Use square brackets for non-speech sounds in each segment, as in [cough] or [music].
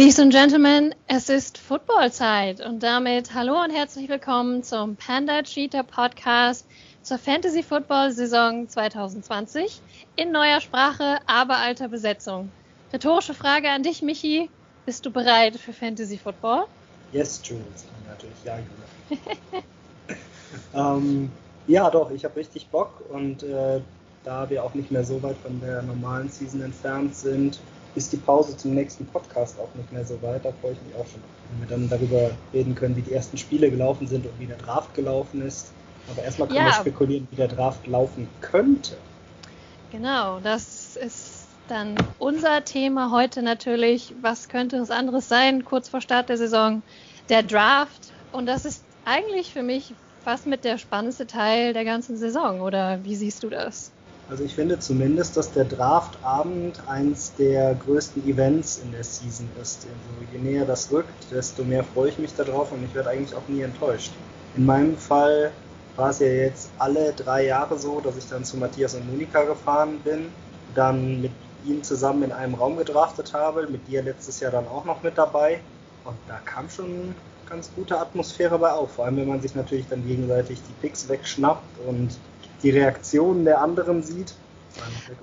Ladies and Gentlemen, es ist Footballzeit und damit hallo und herzlich willkommen zum Panda Cheater Podcast zur Fantasy Football Saison 2020 in neuer Sprache, aber alter Besetzung. Rhetorische Frage an dich, Michi. Bist du bereit für Fantasy Football? Yes, Jules. Natürlich, ja, [laughs] ähm, ja, doch, ich habe richtig Bock und äh, da wir auch nicht mehr so weit von der normalen Season entfernt sind, ist die Pause zum nächsten Podcast auch nicht mehr so weit. Da freue ich mich auch schon, wenn wir dann darüber reden können, wie die ersten Spiele gelaufen sind und wie der Draft gelaufen ist. Aber erstmal können ja. wir spekulieren, wie der Draft laufen könnte. Genau, das ist dann unser Thema heute natürlich. Was könnte es anderes sein, kurz vor Start der Saison? Der Draft. Und das ist eigentlich für mich fast mit der spannendste Teil der ganzen Saison. Oder wie siehst du das? Also ich finde zumindest, dass der Draftabend eins der größten Events in der Season ist. Also je näher das rückt, desto mehr freue ich mich darauf und ich werde eigentlich auch nie enttäuscht. In meinem Fall war es ja jetzt alle drei Jahre so, dass ich dann zu Matthias und Monika gefahren bin, dann mit ihnen zusammen in einem Raum gedraftet habe, mit dir letztes Jahr dann auch noch mit dabei. Und da kam schon ganz gute Atmosphäre bei auf, vor allem wenn man sich natürlich dann gegenseitig die Picks wegschnappt und die Reaktionen der anderen sieht.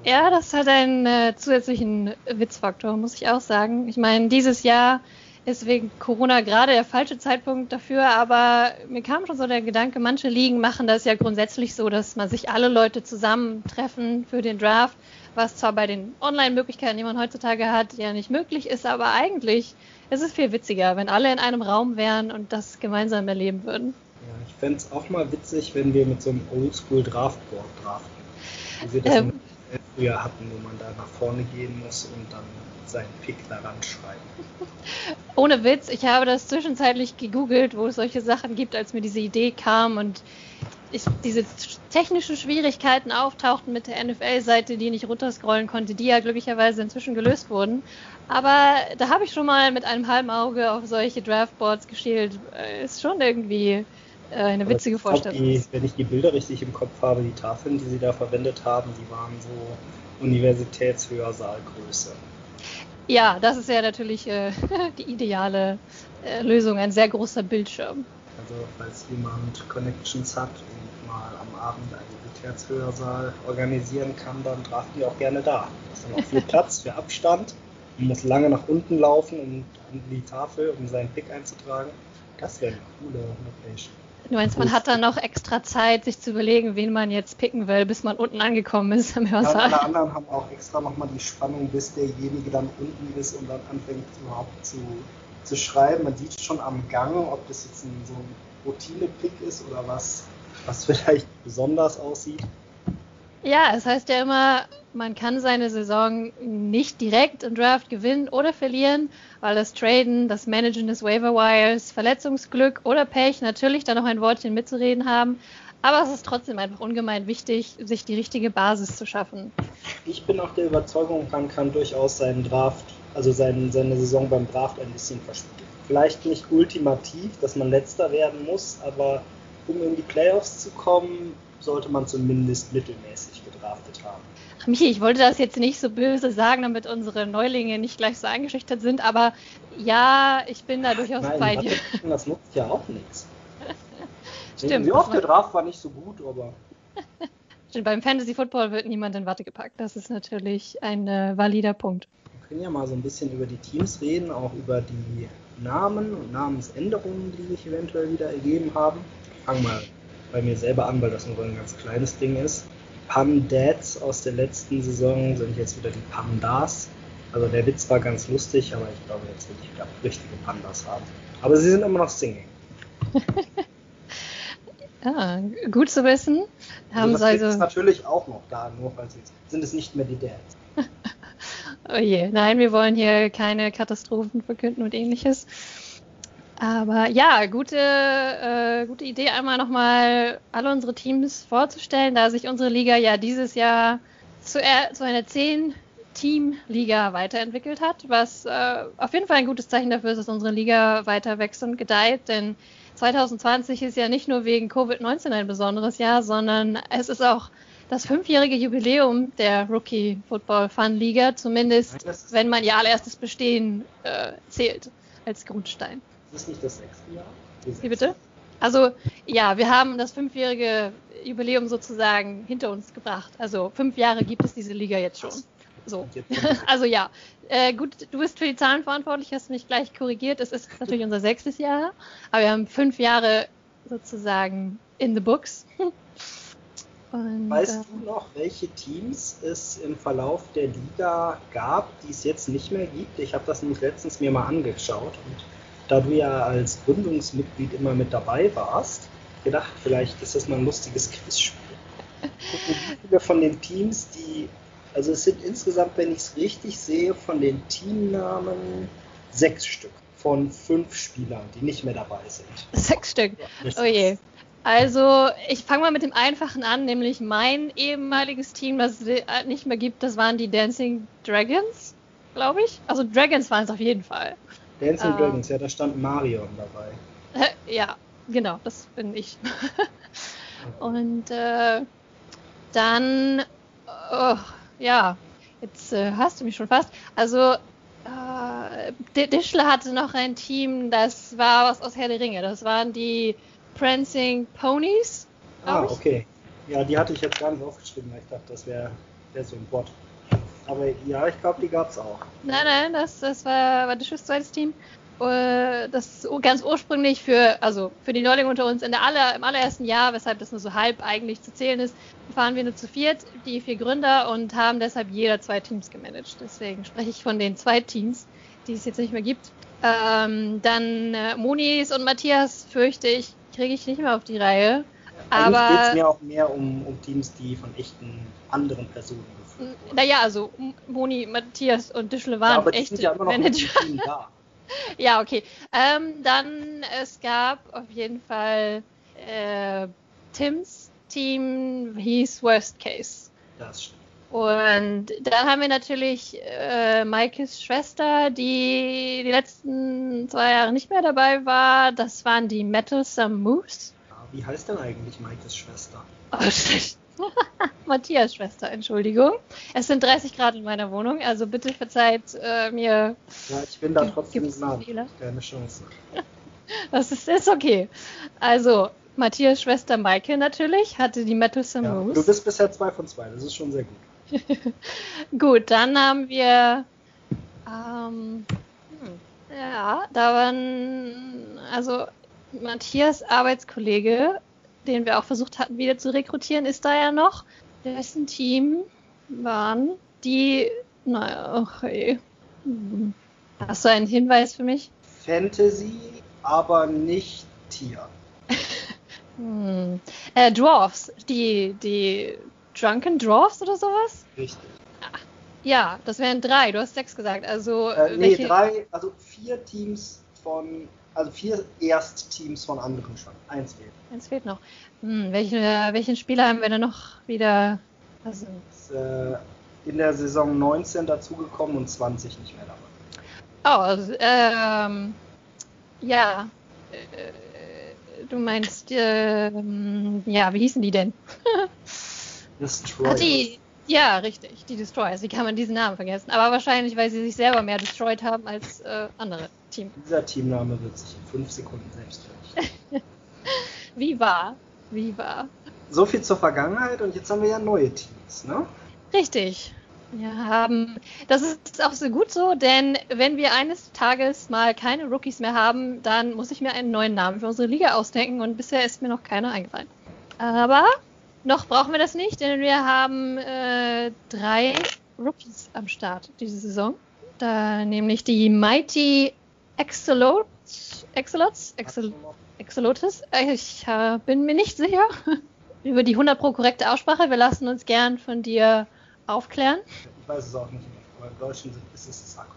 Ja, das hat einen äh, zusätzlichen Witzfaktor, muss ich auch sagen. Ich meine, dieses Jahr ist wegen Corona gerade der falsche Zeitpunkt dafür, aber mir kam schon so der Gedanke, manche Ligen machen das ja grundsätzlich so, dass man sich alle Leute zusammentreffen für den Draft, was zwar bei den Online-Möglichkeiten, die man heutzutage hat, ja nicht möglich ist, aber eigentlich ist es viel witziger, wenn alle in einem Raum wären und das gemeinsam erleben würden fände es auch mal witzig, wenn wir mit so einem Oldschool Draftboard draften. Wie wir das ähm, früher hatten, wo man da nach vorne gehen muss und dann seinen Pick daran schreiben. [laughs] Ohne Witz, ich habe das zwischenzeitlich gegoogelt, wo es solche Sachen gibt, als mir diese Idee kam und ich, diese technischen Schwierigkeiten auftauchten mit der NFL-Seite, die nicht runterscrollen konnte, die ja glücklicherweise inzwischen gelöst wurden. Aber da habe ich schon mal mit einem halben Auge auf solche Draftboards geschielt. Äh, ist schon irgendwie äh, eine witzige Vorstellung. Die, wenn ich die Bilder richtig im Kopf habe, die Tafeln, die sie da verwendet haben, die waren so Universitätshörsaalgröße. Ja, das ist ja natürlich äh, [laughs] die ideale äh, Lösung, ein sehr großer Bildschirm. Also falls jemand Connections hat und mal am Abend einen Universitätshörsaal organisieren kann, dann draften wir auch gerne da. Da ist dann auch viel [laughs] Platz für Abstand. Man muss lange nach unten laufen, um an die Tafel, um seinen Pick einzutragen. Das wäre eine coole Location. Du meinst, man hat dann noch extra Zeit, sich zu überlegen, wen man jetzt picken will, bis man unten angekommen ist im Hörsaal. Ja, alle anderen haben auch extra nochmal die Spannung, bis derjenige dann unten ist und dann anfängt überhaupt zu, zu schreiben. Man sieht schon am Gang, ob das jetzt ein, so ein Routine-Pick ist oder was, was [laughs] vielleicht besonders aussieht. Ja, es heißt ja immer, man kann seine Saison nicht direkt im Draft gewinnen oder verlieren, weil das Traden, das Managen des Waiver Wires, Verletzungsglück oder Pech natürlich da noch ein Wortchen mitzureden haben. Aber es ist trotzdem einfach ungemein wichtig, sich die richtige Basis zu schaffen. Ich bin auch der Überzeugung, man kann durchaus seinen Draft, also seine, seine Saison beim Draft ein bisschen verspielen. Vielleicht nicht ultimativ, dass man letzter werden muss, aber um in die Playoffs zu kommen, sollte man zumindest mittelmäßig gedraftet haben. Ach, Michi, ich wollte das jetzt nicht so böse sagen, damit unsere Neulinge nicht gleich so eingeschüchtert sind, aber ja, ich bin da durchaus Nein, bei dir. Das nutzt ja auch nichts. [laughs] Stimmt. Wie oft der Draft war nicht so gut, aber. [laughs] Stimmt, beim Fantasy Football wird niemand in Watte gepackt. Das ist natürlich ein äh, valider Punkt. Wir können ja mal so ein bisschen über die Teams reden, auch über die Namen und Namensänderungen, die sich eventuell wieder ergeben haben. Fangen mal bei mir selber an, weil das nur ein ganz kleines Ding ist. Pam Dads aus der letzten Saison sind jetzt wieder die Pandas. Also der Witz war ganz lustig, aber ich glaube, jetzt will ich richtige Pandas haben. Aber sie sind immer noch Singing. [laughs] ja, gut zu wissen. Haben also das also... natürlich auch noch da, nur weil sie sind es nicht mehr die Dads. [laughs] oh je, nein, wir wollen hier keine Katastrophen verkünden und ähnliches. Aber ja, gute, äh, gute Idee, einmal nochmal alle unsere Teams vorzustellen, da sich unsere Liga ja dieses Jahr zu, äh, zu einer 10-Team-Liga weiterentwickelt hat, was äh, auf jeden Fall ein gutes Zeichen dafür ist, dass unsere Liga weiter wächst und gedeiht, denn 2020 ist ja nicht nur wegen Covid-19 ein besonderes Jahr, sondern es ist auch das fünfjährige Jubiläum der Rookie Football Fun Liga, zumindest wenn man ihr allererstes Bestehen äh, zählt als Grundstein. Ist das nicht das sechste Jahr? Die Wie bitte? Also ja, wir haben das fünfjährige Jubiläum sozusagen hinter uns gebracht. Also fünf Jahre gibt es diese Liga jetzt schon. So. [laughs] Also ja, äh, gut, du bist für die Zahlen verantwortlich, hast mich gleich korrigiert. Es ist natürlich unser sechstes Jahr, aber wir haben fünf Jahre sozusagen in the books. [laughs] Und, Weißt äh, du noch, welche Teams es im Verlauf der Liga gab, die es jetzt nicht mehr gibt? Ich habe das nämlich letztens mir mal angeschaut und da du ja als Gründungsmitglied immer mit dabei warst, gedacht, vielleicht ist das mal ein lustiges Quizspiel. Gucken, wie viele von den Teams, die, also es sind insgesamt, wenn ich es richtig sehe, von den Teamnamen sechs Stück von fünf Spielern, die nicht mehr dabei sind. sechs Stück. Oh je. Also, ich fange mal mit dem Einfachen an, nämlich mein ehemaliges Team, das es äh, nicht mehr gibt, das waren die Dancing Dragons, glaube ich. Also Dragons waren es auf jeden Fall. Dancing Ah. Dragons, ja, da stand Marion dabei. Äh, ja, genau, das bin ich. [laughs] Und äh, dann, oh, ja, jetzt äh, hast du mich schon fast. Also, äh, D- Dischle hatte noch ein Team, das war was aus Herr der Ringe. Das waren die Prancing Ponies. Ah, okay. Ja, die hatte ich jetzt gar nicht aufgeschrieben, weil ich dachte, das wäre wär so ein Bot. Aber ja, ich glaube, die gab es auch. Nein, nein, das, das war, war Dischles zweites Team. Äh, Das ganz ursprünglich für, also für die Neulinge unter uns in der aller, im allerersten Jahr, weshalb das nur so halb eigentlich zu zählen ist, fahren wir nur zu viert, die vier Gründer und haben deshalb jeder zwei Teams gemanagt. Deswegen spreche ich von den zwei Teams, die es jetzt nicht mehr gibt. Ähm, dann äh, Monis und Matthias fürchte ich, kriege ich nicht mehr auf die Reihe. Eigentlich geht es Aber mir auch mehr um, um Teams, die von echten anderen Personen. Naja, also Moni, Matthias und Dischle Ja, waren die echte ja Manager. [laughs] Ja, okay. Ähm, dann, es gab auf jeden Fall äh, Tims Team hieß Worst Case. Das stimmt. Und dann haben wir natürlich äh, Maikes Schwester, die die letzten zwei Jahre nicht mehr dabei war. Das waren die Metalsome Moose. Ja, wie heißt denn eigentlich Maikes Schwester? Oh. [laughs] Matthias Schwester, Entschuldigung. Es sind 30 Grad in meiner Wohnung, also bitte verzeiht äh, mir Ja, ich bin da trotzdem. Fehler? Keine Chance. [laughs] Das ist, ist okay. Also, Matthias Schwester Maike natürlich hatte die Metalsome Ja, Moose. du bist bisher zwei von zwei, das ist schon sehr gut. [laughs] Gut, dann haben wir. Ähm, hm, ja, da waren. Also, Matthias Arbeitskollege, den wir auch versucht hatten, wieder zu rekrutieren, ist da ja noch. Dessen Team waren die. Naja, okay. Hast du einen Hinweis für mich? Fantasy, aber nicht Tier. [laughs] Hm. Äh, Dwarfs. Die, die Drunken Dwarfs oder sowas? Richtig. Ja, das wären drei. Du hast sechs gesagt. Also, Äh, nee, welche- drei, also vier Teams von, also vier Erstteams von anderen schon. Eins fehlt. Eins fehlt noch. Hm, welche, welchen Spieler haben wir denn noch wieder? Also, Ist, äh, in der Saison 19 dazugekommen und 20 nicht mehr dabei. oh, also, ähm, ja. Äh, du meinst, ähm, ja, wie hießen die denn? [laughs] Destroyer. Ah, die, ja, richtig, die Destroyers. Wie kann man diesen Namen vergessen? Aber wahrscheinlich, weil sie sich selber mehr destroyed haben als äh, andere Teams. Dieser Teamname wird sich in fünf Sekunden selbst vernichten. [laughs] Wie war? Wie war? so viel zur Vergangenheit und jetzt haben wir ja neue Teams, ne? Richtig. Wir haben, das ist auch so gut so, denn wenn wir eines Tages mal keine Rookies mehr haben, dann muss ich mir einen neuen Namen für unsere Liga ausdenken und bisher ist mir noch keiner eingefallen. Aber noch brauchen wir das nicht, denn wir haben äh, drei Rookies am Start diese Saison. Da nämlich die Mighty Excelots, Excelots, Excel, Excelotes. Ich äh, bin mir nicht sicher [laughs] über die 100 pro korrekte Aussprache. Wir lassen uns gern von dir aufklären. Ich weiß es auch nicht, aber im Deutschen ist es Sack.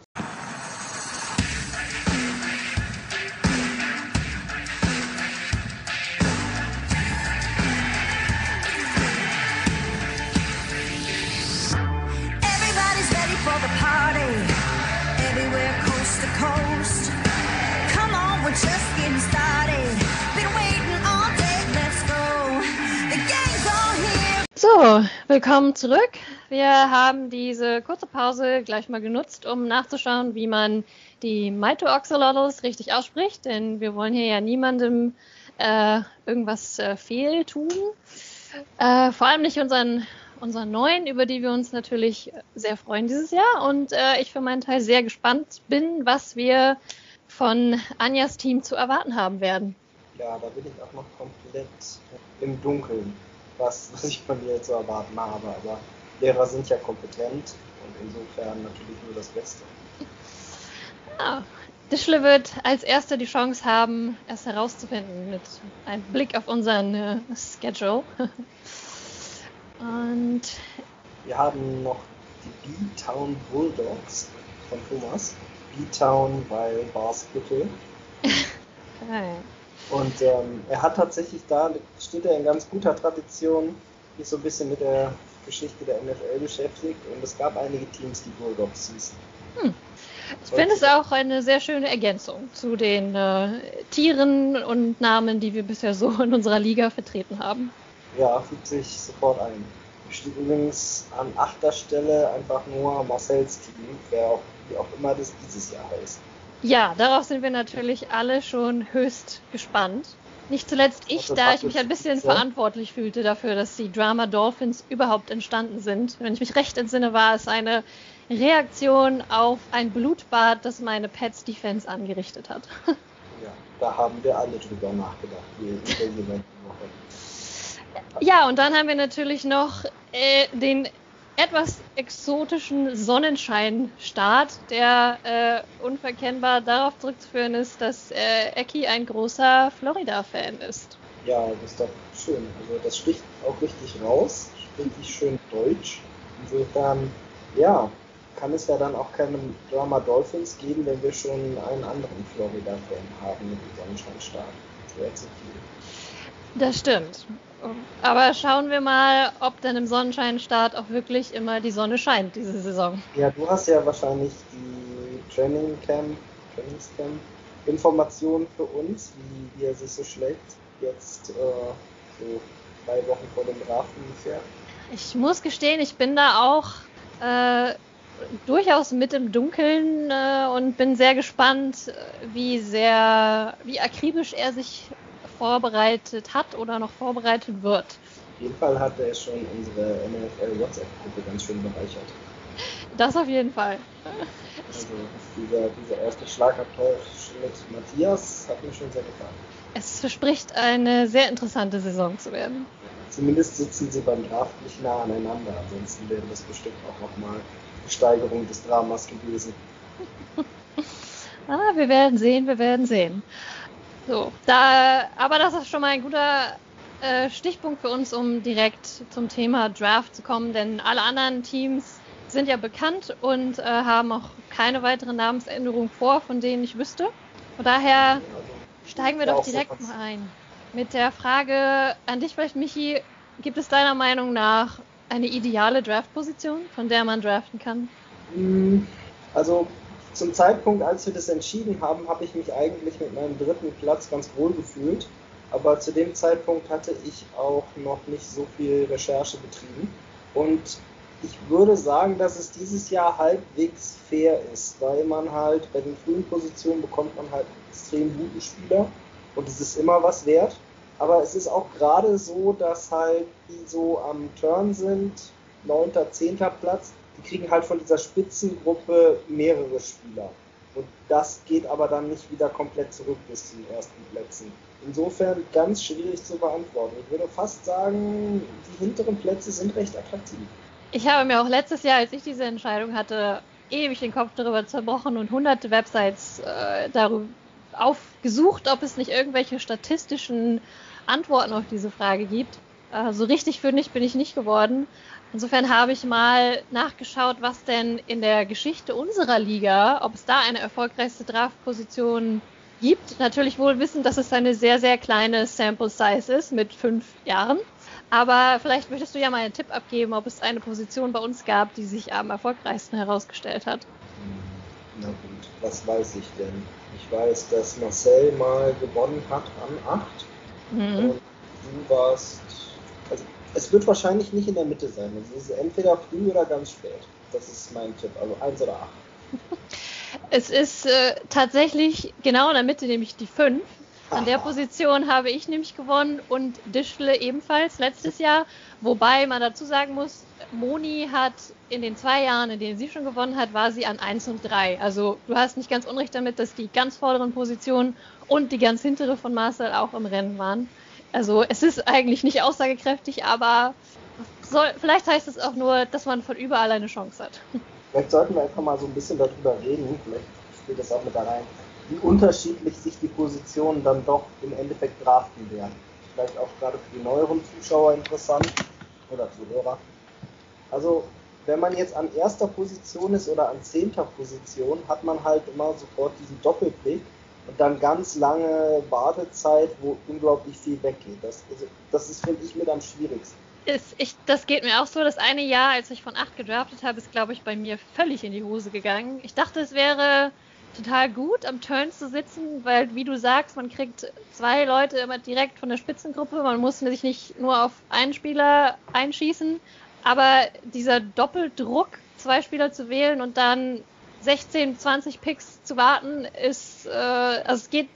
So, willkommen zurück. Wir haben diese kurze Pause gleich mal genutzt, um nachzuschauen, wie man die Mito-Oxalotls richtig ausspricht, denn wir wollen hier ja niemandem äh, irgendwas äh, fehltun. Äh, vor allem nicht unseren, unseren neuen, über die wir uns natürlich sehr freuen dieses Jahr. Und äh, ich für meinen Teil sehr gespannt bin, was wir von Anjas Team zu erwarten haben werden. Ja, da bin ich auch noch komplett im Dunkeln, was, [laughs] was ich von dir zu erwarten habe. Aber Lehrer sind ja kompetent und insofern natürlich nur das Beste. Ja, Dischle wird als erster die Chance haben, es herauszufinden mit einem Blick auf unseren äh, Schedule. [laughs] Und Wir haben noch die B-Town Bulldogs von Thomas. B-Town bei Barsbüttel. okay. [laughs] Und ähm, er hat tatsächlich da, steht er in ganz guter Tradition, sich so ein bisschen mit der Geschichte der NFL beschäftigt. Und es gab einige Teams, die Bulldogs hießen. ich finde es auch eine sehr schöne Ergänzung zu den äh, Tieren und Namen, die wir bisher so in unserer Liga vertreten haben. Ja, fügt sich sofort ein. Steht übrigens an achter Stelle einfach nur Marcells Team, wer auch, wie auch immer das dieses Jahr heißt. Ja, darauf sind wir natürlich alle schon höchst gespannt. Nicht zuletzt ich, Also da ich mich ein bisschen praktisch- verantwortlich fühlte dafür, dass die Drama Dolphins überhaupt entstanden sind. Wenn ich mich recht entsinne, war es eine Reaktion auf ein Blutbad, das meine Pets Defense angerichtet hat. [laughs] Ja, da haben wir alle drüber nachgedacht, wie über. Ja, und dann haben wir natürlich noch äh, den etwas exotischen Sonnenscheinstart, der äh, unverkennbar darauf zurückzuführen ist, dass äh, Eki ein großer Florida-Fan ist. Ja, das ist doch schön. Also das sticht auch richtig raus, richtig schön deutsch. Insofern, ja, kann es ja dann auch keine Drama Dolphins geben, wenn wir schon einen anderen Florida-Fan haben mit dem Sonnenscheinstart. Wäre zu viel. Das stimmt. Aber schauen wir mal, ob denn im Sonnenscheinstart auch wirklich immer die Sonne scheint diese Saison. Ja, du hast ja wahrscheinlich die Training Camp, Trainingscamp Informationen für uns, wie, wie er sich so schlägt. Jetzt äh, so drei Wochen vor dem Draft ungefähr. Ich muss gestehen, ich bin da auch äh, durchaus mit im Dunkeln äh, und bin sehr gespannt, äh, wie sehr, wie akribisch er sich vorbereitet hat oder noch vorbereitet wird. Auf jeden Fall hat er schon unsere NFL WhatsApp-Gruppe ganz schön bereichert. Das auf jeden Fall. Also dieser, dieser erste Schlagabtausch mit Matthias hat mir schon sehr gefallen. Es verspricht eine sehr interessante Saison zu werden. Zumindest sitzen sie beim Draft nicht nah aneinander, ansonsten wäre das bestimmt auch nochmal eine Steigerung des Dramas gewesen. Ah, wir werden sehen, wir werden sehen. So, da, aber das ist schon mal ein guter äh, Stichpunkt für uns, um direkt zum Thema Draft zu kommen, denn alle anderen Teams sind ja bekannt und äh, haben auch keine weitere Namensänderung vor, von denen ich wüsste. Von daher steigen wir doch direkt mal ein. Mit der Frage an dich vielleicht, Michi, gibt es deiner Meinung nach eine ideale Draftposition, von der man draften kann? Mm, Also zum Zeitpunkt, als wir das entschieden haben, habe ich mich eigentlich mit meinem dritten Platz ganz wohl gefühlt. Aber zu dem Zeitpunkt hatte ich auch noch nicht so viel Recherche betrieben. Und ich würde sagen, dass es dieses Jahr halbwegs fair ist, weil man halt bei den frühen Positionen bekommt man halt extrem guten Spieler und es ist immer was wert. Aber es ist auch gerade so, dass halt die so am Turn sind, 9., 10. Platz, die kriegen halt von dieser Spitzengruppe mehrere Spieler. Und das geht aber dann nicht wieder komplett zurück bis zu den ersten Plätzen. Insofern ganz schwierig zu beantworten. Ich würde fast sagen, die hinteren Plätze sind recht attraktiv. Ich habe mir auch letztes Jahr, als ich diese Entscheidung hatte, ewig den Kopf darüber zerbrochen und hunderte Websites äh, darüber aufgesucht, ob es nicht irgendwelche statistischen Antworten auf diese Frage gibt. Äh, so richtig fündig bin ich nicht geworden. Insofern habe ich mal nachgeschaut, was denn in der Geschichte unserer Liga, ob es da eine erfolgreichste Draftposition gibt. Natürlich wohl wissen, dass es eine sehr, sehr kleine Sample Size ist mit fünf Jahren. Aber vielleicht möchtest du ja mal einen Tipp abgeben, ob es eine Position bei uns gab, die sich am erfolgreichsten herausgestellt hat. Na gut, was weiß ich denn? Ich weiß, dass Marcel mal gewonnen hat an 8 Mhm. und du warst, also Es wird wahrscheinlich nicht in der Mitte sein. Es ist entweder früh oder ganz spät. Das ist mein Tipp. Also 1 oder 8. [laughs] Es ist äh, tatsächlich genau in der Mitte, nämlich die 5. An der Position habe ich nämlich gewonnen und Dischle ebenfalls letztes Jahr. Wobei man dazu sagen muss, Moni hat in den zwei Jahren, in denen sie schon gewonnen hat, war sie an 1 und 3. Also du hast nicht ganz unrecht damit, dass die ganz vorderen Positionen und die ganz hintere von Marcel auch im Rennen waren. Also es ist eigentlich nicht aussagekräftig, aber soll, vielleicht heißt es auch nur, dass man von überall eine Chance hat. Vielleicht sollten wir einfach mal so ein bisschen darüber reden, vielleicht spielt das auch mit da rein, wie unterschiedlich sich die Positionen dann doch im Endeffekt draften werden. Vielleicht auch gerade für die neueren Zuschauer interessant oder Zuhörer. Also, wenn man jetzt an erster Position ist oder an zehnter Position, hat man halt immer sofort diesen Doppelblick und dann ganz lange Wartezeit, wo unglaublich viel weggeht. Das, also, das ist, finde ich, mit am schwierigsten. Ist, ich, das geht mir auch so. Das eine Jahr, als ich von 8 gedraftet habe, ist, glaube ich, bei mir völlig in die Hose gegangen. Ich dachte, es wäre total gut, am Turn zu sitzen, weil, wie du sagst, man kriegt zwei Leute immer direkt von der Spitzengruppe. Man muss sich nicht nur auf einen Spieler einschießen. Aber dieser Doppeldruck, zwei Spieler zu wählen und dann 16, 20 Picks zu warten, ist, äh, also es geht,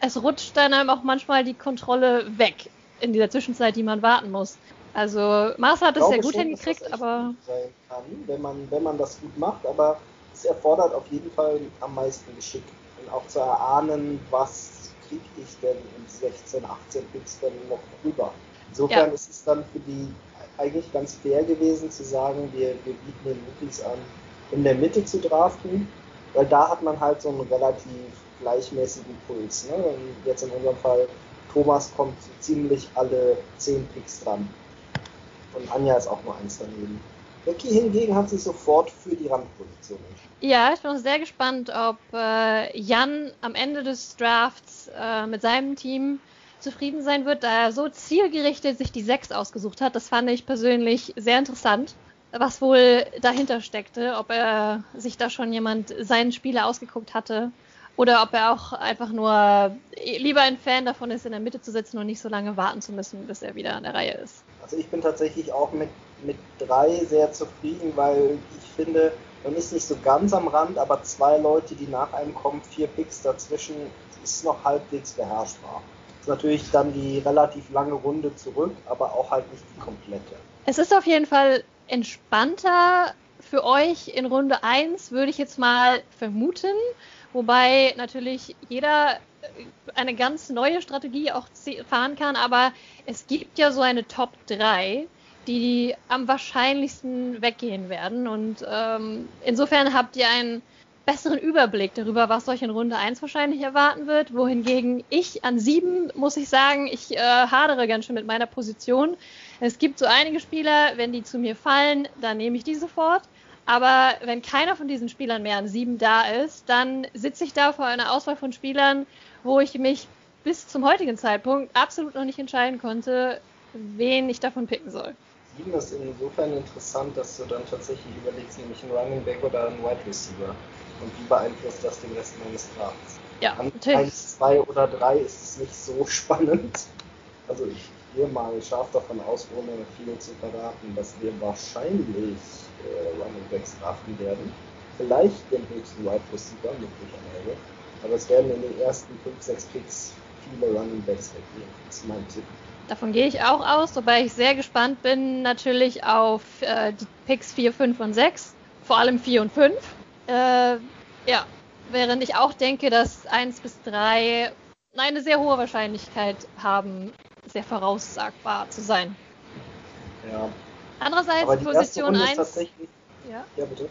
es rutscht dann einem auch manchmal die Kontrolle weg in dieser Zwischenzeit, die man warten muss. Also Marcel hat es sehr gut schon, hingekriegt, aber. Gut sein kann, wenn man, wenn man das gut macht, aber es erfordert auf jeden Fall am meisten Geschick. Und auch zu erahnen, was kriege ich denn in 16, 18 Picks denn noch rüber. Insofern ja. ist es dann für die eigentlich ganz fair gewesen zu sagen, wir, wir bieten den Rookies an, in der Mitte zu draften, weil da hat man halt so einen relativ gleichmäßigen Puls. Ne? Jetzt in unserem Fall, Thomas kommt ziemlich alle 10 Picks dran. Und Anja ist auch nur eins daneben. Becky hingegen hat sich sofort für die Randposition. Ja, ich bin auch sehr gespannt, ob äh, Jan am Ende des Drafts äh, mit seinem Team zufrieden sein wird, da er so zielgerichtet sich die 6 ausgesucht hat. Das fand ich persönlich sehr interessant, was wohl dahinter steckte, ob er sich da schon jemand seinen Spieler ausgeguckt hatte oder ob er auch einfach nur lieber ein Fan davon ist, in der Mitte zu sitzen und nicht so lange warten zu müssen, bis er wieder an der Reihe ist. Also ich bin tatsächlich auch mit, mit drei sehr zufrieden, weil ich finde, man ist nicht so ganz am Rand, aber zwei Leute, die nach einem kommen, vier Picks dazwischen, ist noch halbwegs beherrschbar. Ist natürlich dann die relativ lange Runde zurück, aber auch halt nicht die komplette. Es ist auf jeden Fall entspannter für euch in Runde 1, würde ich jetzt mal vermuten. Wobei natürlich jeder eine ganz neue Strategie auch fahren kann, aber es gibt ja so eine Top 3, die am wahrscheinlichsten weggehen werden. Und ähm, insofern habt ihr einen besseren Überblick darüber, was euch in Runde 1 wahrscheinlich erwarten wird. Wohingegen ich an 7, muss ich sagen, ich äh, hadere ganz schön mit meiner Position. Es gibt so einige Spieler, wenn die zu mir fallen, dann nehme ich die sofort. Aber wenn keiner von diesen Spielern mehr an 7 da ist, dann sitze ich da vor einer Auswahl von Spielern, wo ich mich bis zum heutigen Zeitpunkt absolut noch nicht entscheiden konnte, wen ich davon picken soll. 7 ist insofern interessant, dass du dann tatsächlich überlegst, nämlich einen Running Back oder einen Wide Receiver. Und wie beeinflusst das den Rest meines Drafts? Ja, An 1, 2 oder 3 ist es nicht so [laughs] spannend. Also ich gehe mal scharf davon aus, ohne viel zu verraten, dass wir wahrscheinlich äh, Running Backs draften werden. Vielleicht den höchsten Wide Receiver möglicherweise. Aber es werden in den ersten 5, 6 Picks viele Running Backs weggehen. Das ist mein Tipp. Davon gehe ich auch aus, wobei ich sehr gespannt bin natürlich auf äh, die Picks 4, 5 und 6. Vor allem 4 und 5. Äh, ja, während ich auch denke, dass 1 bis 3 eine sehr hohe Wahrscheinlichkeit haben, sehr voraussagbar zu sein. Ja. Andererseits Position 1. Ja? ja, bitte.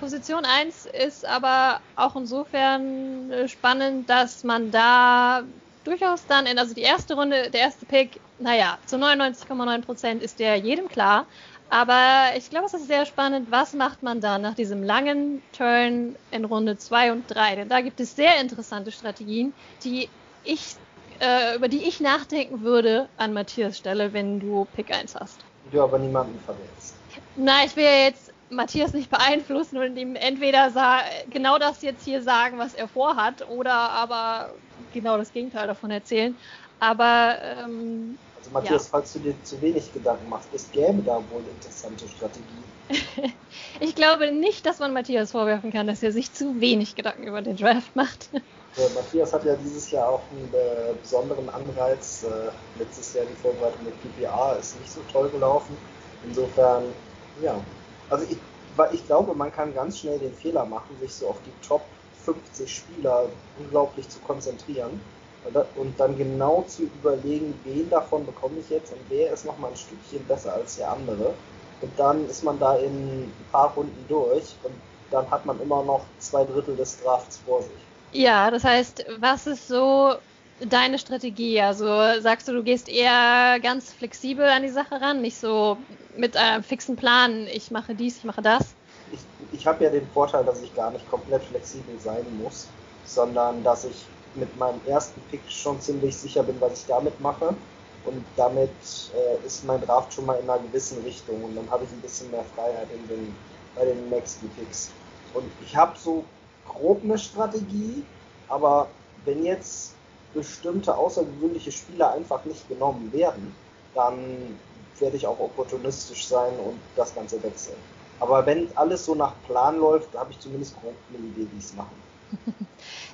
Position 1 ist aber auch insofern äh, spannend, dass man da durchaus dann in, also die erste Runde, der erste Pick, naja, zu 99,9% ist der jedem klar. Aber ich glaube, es ist sehr spannend, was macht man da nach diesem langen Turn in Runde 2 und 3? Denn da gibt es sehr interessante Strategien, die ich, äh, über die ich nachdenken würde an Matthias Stelle, wenn du Pick 1 hast. Du aber niemanden verrätst. Na, ich will ja jetzt Matthias nicht beeinflussen und ihm entweder genau das jetzt hier sagen, was er vorhat, oder aber genau das Gegenteil davon erzählen. Aber ähm, also Also Matthias, falls du dir zu wenig Gedanken machst, es gäbe da wohl interessante Strategien. [laughs] ich glaube nicht, dass man Matthias vorwerfen kann, dass er sich zu wenig Gedanken über den Draft macht. Äh, Matthias hat ja dieses Jahr auch einen äh, besonderen Anreiz. Äh, letztes Jahr die Vorbereitung mit PPA ist nicht so toll gelaufen. Insofern, ja. Also ich, weil ich glaube, man kann ganz schnell den Fehler machen, sich so auf die Top 50 Spieler unglaublich zu konzentrieren und dann genau zu überlegen, wen davon bekomme ich jetzt und wer ist nochmal ein Stückchen besser als der andere. Und dann ist man da in ein paar Runden durch und dann hat man immer noch zwei Drittel des Drafts vor sich. Ja, das heißt, was ist so deine Strategie? Also sagst du, du gehst eher ganz flexibel an die Sache ran, nicht so mit einem fixen Plan, ich mache dies, ich mache das? Ich, ich habe ja den Vorteil, dass ich gar nicht komplett flexibel sein muss, sondern dass ich mit meinem ersten Pick schon ziemlich sicher bin, was ich damit mache. Und damit äh, ist mein Draft schon mal in einer gewissen Richtung und dann habe ich ein bisschen mehr Freiheit in den, bei den nächsten Picks. Und ich habe so grob eine Strategie, aber wenn jetzt bestimmte außergewöhnliche Spieler einfach nicht genommen werden, dann werde ich auch opportunistisch sein und das Ganze wechseln. Aber wenn alles so nach Plan läuft, habe ich zumindest grob eine Idee, wie ich es mache. [laughs]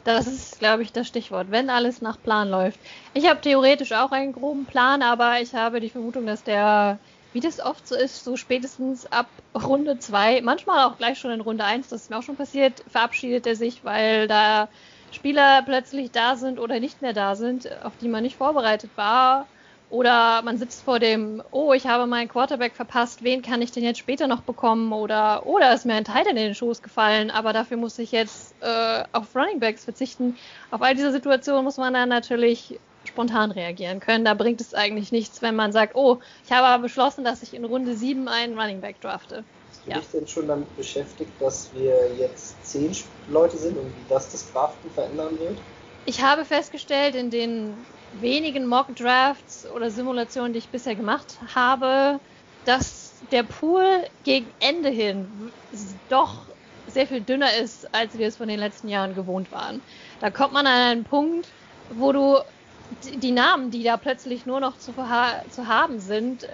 Das ist, glaube ich, das Stichwort, wenn alles nach Plan läuft. Ich habe theoretisch auch einen groben Plan, aber ich habe die Vermutung, dass der, wie das oft so ist, so spätestens ab Runde 2, manchmal auch gleich schon in Runde 1, das ist mir auch schon passiert, verabschiedet er sich, weil da Spieler plötzlich da sind oder nicht mehr da sind, auf die man nicht vorbereitet war oder man sitzt vor dem, oh, ich habe meinen Quarterback verpasst, wen kann ich denn jetzt später noch bekommen? Oder, oder ist mir ein Teil in den Schoß gefallen, aber dafür muss ich jetzt äh, auf Running Backs verzichten. Auf all diese Situationen muss man dann natürlich spontan reagieren können. Da bringt es eigentlich nichts, wenn man sagt, oh, ich habe aber beschlossen, dass ich in Runde 7 einen Running Back drafte. Hast du ja. dich denn schon damit beschäftigt, dass wir jetzt zehn Leute sind und wie das das Draften verändern wird? Ich habe festgestellt, in den wenigen Mock Drafts oder Simulationen, die ich bisher gemacht habe, dass der Pool gegen Ende hin doch sehr viel dünner ist, als wir es von den letzten Jahren gewohnt waren. Da kommt man an einen Punkt, wo du die Namen, die da plötzlich nur noch zu, zu haben sind, äh,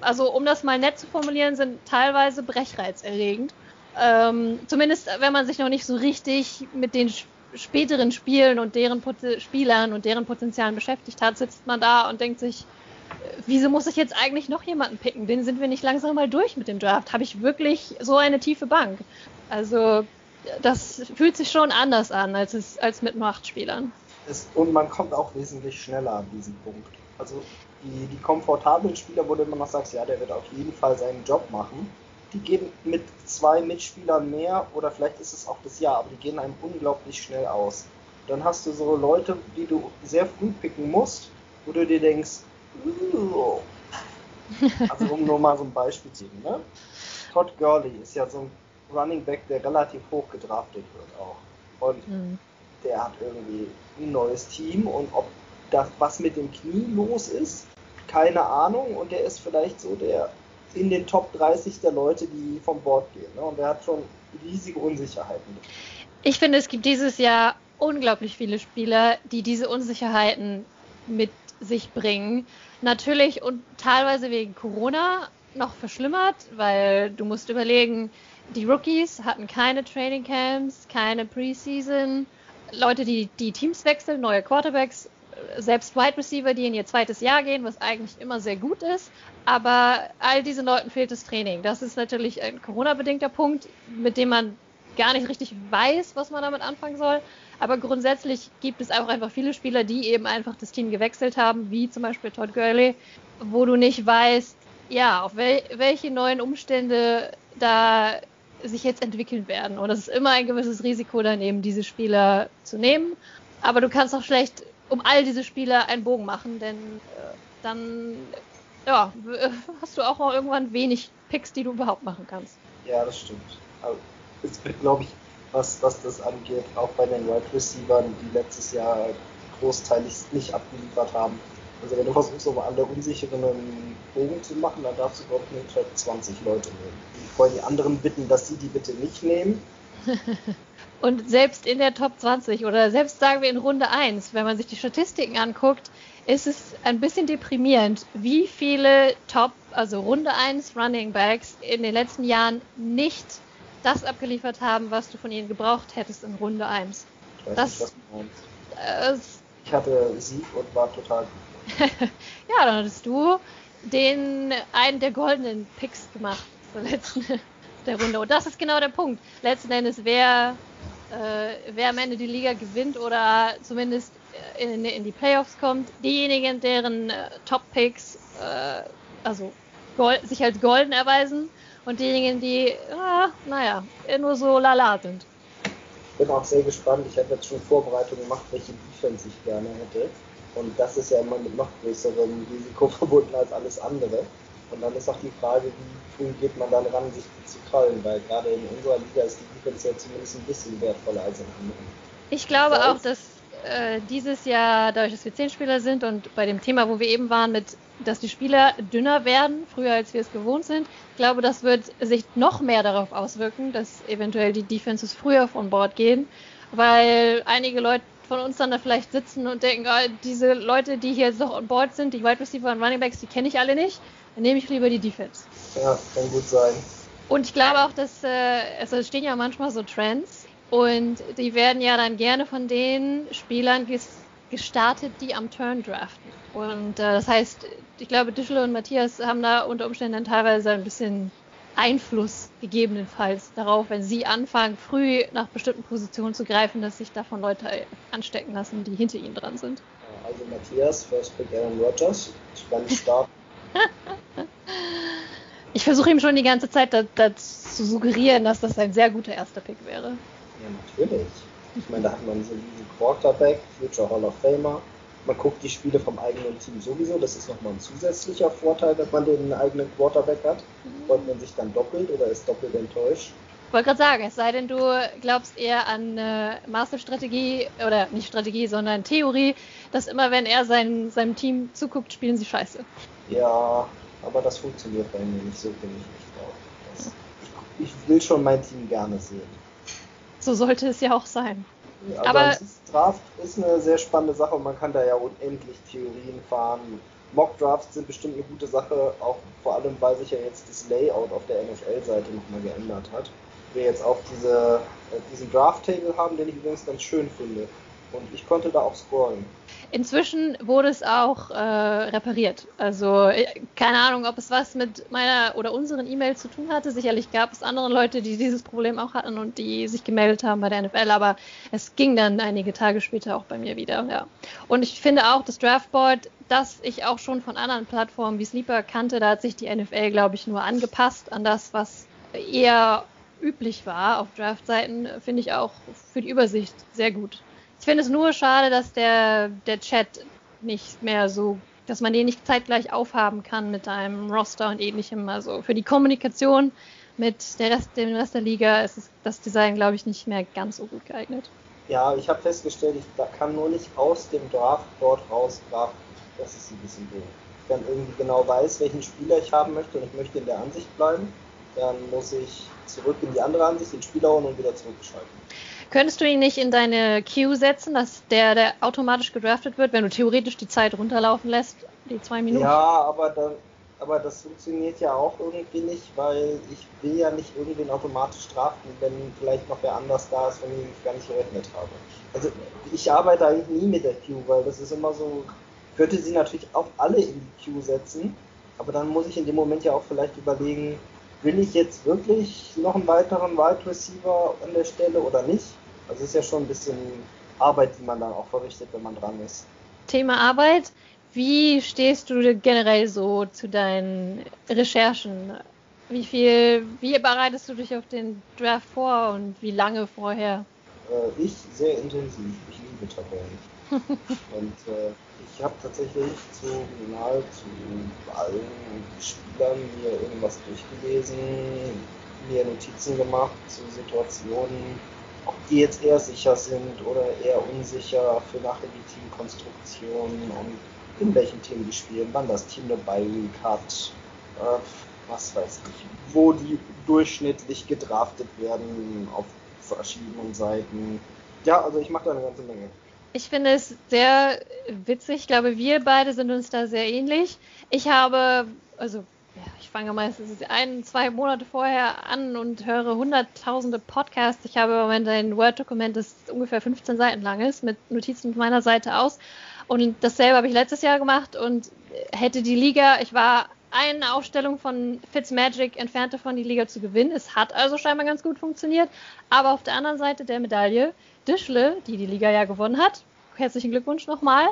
also um das mal nett zu formulieren, sind teilweise brechreizerregend. Ähm, zumindest wenn man sich noch nicht so richtig mit den späteren Spielen und deren Pot Spielern und deren Potenzialen beschäftigt hat, sitzt man da und denkt sich, äh, wieso muss ich jetzt eigentlich noch jemanden picken? Den sind wir nicht langsam mal durch mit dem Draft? Habe ich wirklich so eine tiefe Bank? Also das fühlt sich schon anders an als, es, als mit nur acht Spielern. Es, und man kommt auch wesentlich schneller an diesen Punkt. Also die, die komfortablen Spieler, wo du immer noch sagst, ja, der wird auf jeden Fall seinen Job machen, die gehen mit zwei Mitspielern mehr oder vielleicht ist es auch das Jahr, aber die gehen einem unglaublich schnell aus. Dann hast du so Leute, die du sehr früh picken musst, wo du dir denkst, uh. also um nur mal so ein Beispiel zu geben, ne? Todd Gurley ist ja so ein Running Back, der relativ hoch gedraftet wird auch. Und mhm. Der hat irgendwie ein neues Team und ob das was mit dem Knie los ist, keine Ahnung. Und der ist vielleicht so der in den Top 30 der Leute, die vom Bord gehen. Ne? Und er hat schon riesige Unsicherheiten. Ich finde, es gibt dieses Jahr unglaublich viele Spieler, die diese Unsicherheiten mit sich bringen. Natürlich und teilweise wegen Corona noch verschlimmert, weil du musst überlegen, die Rookies hatten keine Training Camps, keine Preseason. Leute, die die Teams wechseln, neue Quarterbacks, selbst Wide Receiver, die in ihr zweites Jahr gehen, was eigentlich immer sehr gut ist. Aber all diesen Leuten fehlt das Training. Das ist natürlich ein Corona-bedingter Punkt, mit dem man gar nicht richtig weiß, was man damit anfangen soll. Aber grundsätzlich gibt es auch einfach viele Spieler, die eben einfach das Team gewechselt haben, wie zum Beispiel Todd Gurley, wo du nicht weißt, ja, auf wel welche neuen Umstände da sich jetzt entwickeln werden. Und es ist immer ein gewisses Risiko daneben, diese Spieler zu nehmen. Aber du kannst auch schlecht um all diese Spieler einen Bogen machen, denn äh, dann ja, [laughs] hast du auch mal irgendwann wenig Picks, die du überhaupt machen kannst. Ja, das stimmt. Es wird, glaube ich, was, was das angeht, auch bei den Wide Receivers, die letztes Jahr großteilig nicht abgeliefert haben. Also wenn du versuchst, um alle Unsicheren einen Bogen zu machen, dann darfst du, glaube ich, nur 20 Leute nehmen. Ich wollte die anderen bitten, dass sie die bitte nicht nehmen. [laughs] Und selbst in der Top 20 oder selbst sagen wir in Runde 1, wenn man sich die Statistiken anguckt, ist es ein bisschen deprimierend, wie viele Top, also Runde 1 Running Backs in den letzten Jahren nicht das abgeliefert haben, was du von ihnen gebraucht hättest in Runde 1. Ich weiß Das- nicht, was du meinst. Äh, Ich hatte Sieg und war total gut. [laughs] ja, dann hattest du den einen der goldenen Picks gemacht zur letzten [laughs] der Runde. Und das ist genau der Punkt. Letzten Endes, wer, äh, wer am Ende die Liga gewinnt oder zumindest in, in die Playoffs kommt, diejenigen, deren äh, Top-Picks äh, also gold, sich als golden erweisen und diejenigen, die, ah, naja, nur so lala sind. bin auch sehr gespannt. Ich habe jetzt schon Vorbereitungen gemacht, welche Defense ich gerne hätte. Und das ist ja immer mit noch größerem Risiko [laughs] verbunden als alles andere. Und dann ist auch die Frage, wie früh geht man dann ran, sich zu krallen, weil gerade in unserer Liga ist die Defense ja zumindest ein bisschen wertvoller als in anderen. Ich glaube Weiß. auch, dass äh, dieses Jahr, dadurch, dass wir zehn Spieler sind und bei dem Thema, wo wir eben waren, mit, dass die Spieler dünner werden, früher als wir es gewohnt sind, ich glaube, das wird sich noch mehr darauf auswirken, dass eventuell die Defenses früher von Bord gehen, weil einige Leute von uns dann da vielleicht sitzen und denken, ah, diese Leute, die hier noch on board sind, die Wide Receiver und Running Backs, die kenne ich alle nicht, dann nehme ich lieber die Defense. Ja, kann gut sein. Und ich glaube auch, dass äh, also es stehen ja manchmal so Trends und die werden ja dann gerne von den Spielern ges gestartet, die am Turn draften. Und äh, das heißt, ich glaube, Dischel und Matthias haben da unter Umständen dann teilweise ein bisschen Einfluss gegebenenfalls darauf, wenn sie anfangen, früh nach bestimmten Positionen zu greifen, dass sich davon Leute anstecken lassen, die hinter ihnen dran sind. Also Matthias, First Pick Aaron Rodgers. Nicht starten. [laughs] Ich versuche ihm schon die ganze Zeit da, da zu suggerieren, dass das ein sehr guter erster Pick wäre. Ja, natürlich. Ich meine, da hat man einen soliden Quarterback, Future Hall of Famer. Man guckt die Spiele vom eigenen Team sowieso. Das ist nochmal ein zusätzlicher Vorteil, wenn man den eigenen Quarterback hat. Freut man sich dann doppelt oder ist doppelt enttäuscht? Ich wollte gerade sagen, es sei denn, du glaubst eher an äh, Master-Strategie oder nicht Strategie, sondern Theorie, dass immer wenn er sein, seinem Team zuguckt, spielen sie scheiße. Ja, aber das funktioniert bei mir nicht. So bin ich nicht drauf. Das, ich, ich will schon mein Team gerne sehen. So sollte es ja auch sein. Also Aber- Draft ist eine sehr spannende Sache und man kann da ja unendlich Theorien fahren. Mock Drafts sind bestimmt eine gute Sache, auch vor allem, weil sich ja jetzt das Layout auf der NFL-Seite nochmal geändert hat. Wir jetzt auch diese, äh, diesen Draft-Table haben, den ich übrigens ganz schön finde. Und ich konnte da auch scrollen. Inzwischen wurde es auch äh, repariert. Also äh, keine Ahnung, ob es was mit meiner oder unseren E-Mails zu tun hatte. Sicherlich gab es andere Leute, die dieses Problem auch hatten und die sich gemeldet haben bei der NFL, aber es ging dann einige Tage später auch bei mir wieder. Ja. Und ich finde auch das Draftboard, das ich auch schon von anderen Plattformen wie Sleeper kannte, da hat sich die NFL, glaube ich, nur angepasst an das, was eher üblich war auf Draftseiten, finde ich auch für die Übersicht sehr gut. Ich finde es nur schade, dass der, der Chat nicht mehr so, dass man den nicht zeitgleich aufhaben kann mit einem Roster und ähnlichem. Also für die Kommunikation mit der Rest, dem Rest der Liga ist das Design, glaube ich, nicht mehr ganz so gut geeignet. Ja, ich habe festgestellt, ich kann nur nicht aus dem Draftboard raus draften. Das ist ein bisschen doof. Wenn ich irgendwie genau weiß, welchen Spieler ich haben möchte und ich möchte in der Ansicht bleiben, dann muss ich zurück in die andere Ansicht, den Spieler holen und wieder zurückschalten. Könntest du ihn nicht in deine Queue setzen, dass der, der automatisch gedraftet wird, wenn du theoretisch die Zeit runterlaufen lässt, die zwei Minuten? Ja, aber dann, aber das funktioniert ja auch irgendwie nicht, weil ich will ja nicht irgendwen automatisch draften, wenn vielleicht noch wer anders da ist, von dem ich gar nicht gerechnet habe. Also ich arbeite eigentlich nie mit der Queue, weil das ist immer so, könnte sie natürlich auch alle in die Queue setzen, aber dann muss ich in dem Moment ja auch vielleicht überlegen, will ich jetzt wirklich noch einen weiteren Wide Receiver an der Stelle oder nicht? Also es ist ja schon ein bisschen Arbeit, die man dann auch verrichtet, wenn man dran ist. Thema Arbeit. Wie stehst du generell so zu deinen Recherchen? Wie viel, wie bereitest du dich auf den Draft vor und wie lange vorher? Äh, ich sehr intensiv. Ich liebe Tabellen. [laughs] Und äh, ich habe tatsächlich zu nahezu allen Spielern mir irgendwas durchgelesen, mir Notizen gemacht zu Situationen, ob die jetzt eher sicher sind oder eher unsicher für nachher die Teamkonstruktion und in welchem Team die spielen, wann das Team Bye-Week hat, äh, was weiß ich, wo die durchschnittlich gedraftet werden auf verschiedenen Seiten. Ja, also ich mache da eine ganze Menge. Ich finde es sehr witzig. Ich glaube, wir beide sind uns da sehr ähnlich. Ich habe, also ja, ich fange meistens ein, zwei Monate vorher an und höre hunderttausende Podcasts. Ich habe im Moment ein Word-Dokument, das ungefähr 15 Seiten lang ist, mit Notizen von meiner Seite aus. Und dasselbe habe ich letztes Jahr gemacht und hätte die Liga, ich war eine Aufstellung von Fitzmagic entfernt davon, die Liga zu gewinnen. Es hat also scheinbar ganz gut funktioniert. Aber auf der anderen Seite der Medaille, Dischle, die die Liga ja gewonnen hat, herzlichen Glückwunsch nochmal,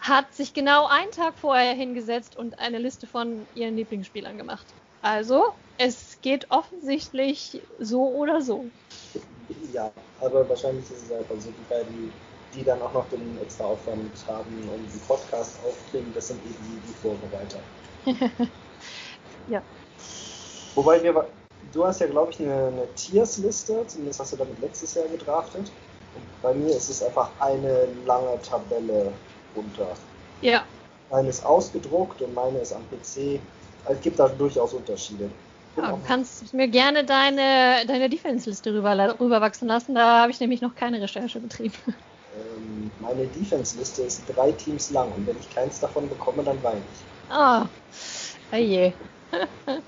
hat sich genau einen Tag vorher hingesetzt und eine Liste von ihren Lieblingsspielern gemacht. Also, es geht offensichtlich so oder so. Ja, aber wahrscheinlich ist es einfach so, die beiden, die dann auch noch den extra Aufwand haben und die Podcast aufnehmen, das sind eben die Vorbereiter. [laughs] ja. Wobei wir, du hast ja glaube ich eine, eine Tiers-Liste, zumindest hast du damit letztes Jahr gedraftet. Und bei mir ist es einfach eine lange Tabelle runter. Ja. Meine ist ausgedruckt und meine ist am PC. Also es gibt da durchaus Unterschiede. Ja, du kannst mir gerne deine, deine Defense-Liste rüber, rüberwachsen lassen. Da habe ich nämlich noch keine Recherche betrieben. Ähm, meine Defense-Liste ist drei Teams lang und wenn ich keins davon bekomme, dann weine ich. Ah, oh, je. [laughs]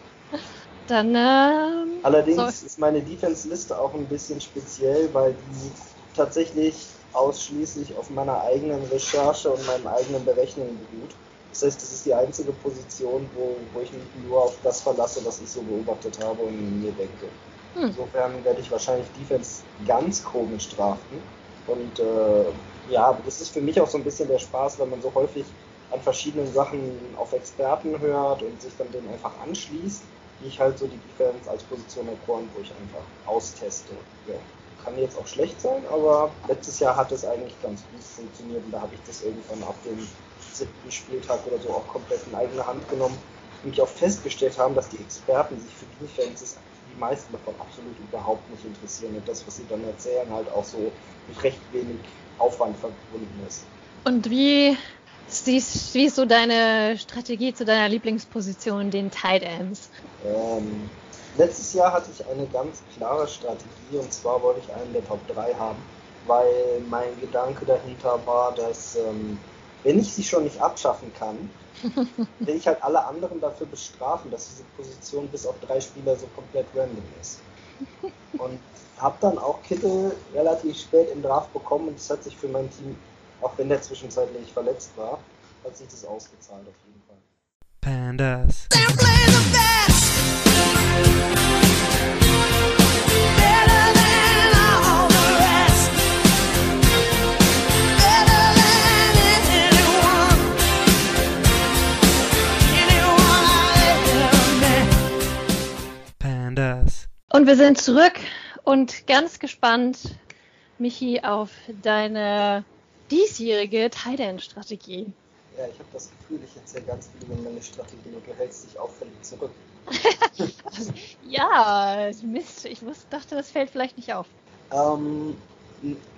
dann. Ähm, Allerdings so. ist meine Defense-Liste auch ein bisschen speziell, weil die tatsächlich ausschließlich auf meiner eigenen Recherche und meinem eigenen Berechnen beruht. Das heißt, das ist die einzige Position, wo, wo ich mich nur auf das verlasse, was ich so beobachtet habe und mir denke. Hm. Insofern werde ich wahrscheinlich Defense ganz komisch draften. Und äh, ja, das ist für mich auch so ein bisschen der Spaß, wenn man so häufig an verschiedenen Sachen auf Experten hört und sich dann denen einfach anschließt, wie ich halt so die Defense als Position erkoren, wo ich einfach austeste. Ja kann jetzt auch schlecht sein, aber letztes Jahr hat es eigentlich ganz gut funktioniert und da habe ich das irgendwann auf dem siebten Spieltag oder so auch komplett in eigene Hand genommen und mich auch festgestellt haben, dass die Experten sich für Defenses die meisten davon absolut überhaupt nicht interessieren und das, was sie dann erzählen, halt auch so mit recht wenig Aufwand verbunden ist. Und wie siehst, wie ist so deine Strategie zu deiner Lieblingsposition, den Tight Ends? Ähm, Letztes Jahr hatte ich eine ganz klare Strategie und zwar wollte ich einen der Top 3 haben, weil mein Gedanke dahinter war, dass ähm, wenn ich sie schon nicht abschaffen kann, [laughs] will ich halt alle anderen dafür bestrafen, dass diese Position bis auf drei Spieler so komplett random ist. Und habe dann auch Kittel relativ spät im Draft bekommen und das hat sich für mein Team, auch wenn der zwischenzeitlich verletzt war, hat sich das ausgezahlt auf jeden Fall. Pandas. Und wir sind zurück und ganz gespannt, Michi, auf deine diesjährige Tight-End-Strategie. Ja, ich habe das Gefühl, ich erzähle ganz viel über meine Strategie und du hältst dich auffällig zurück. [laughs] ja, Mist, ich wusste, dachte, das fällt vielleicht nicht auf. Ähm,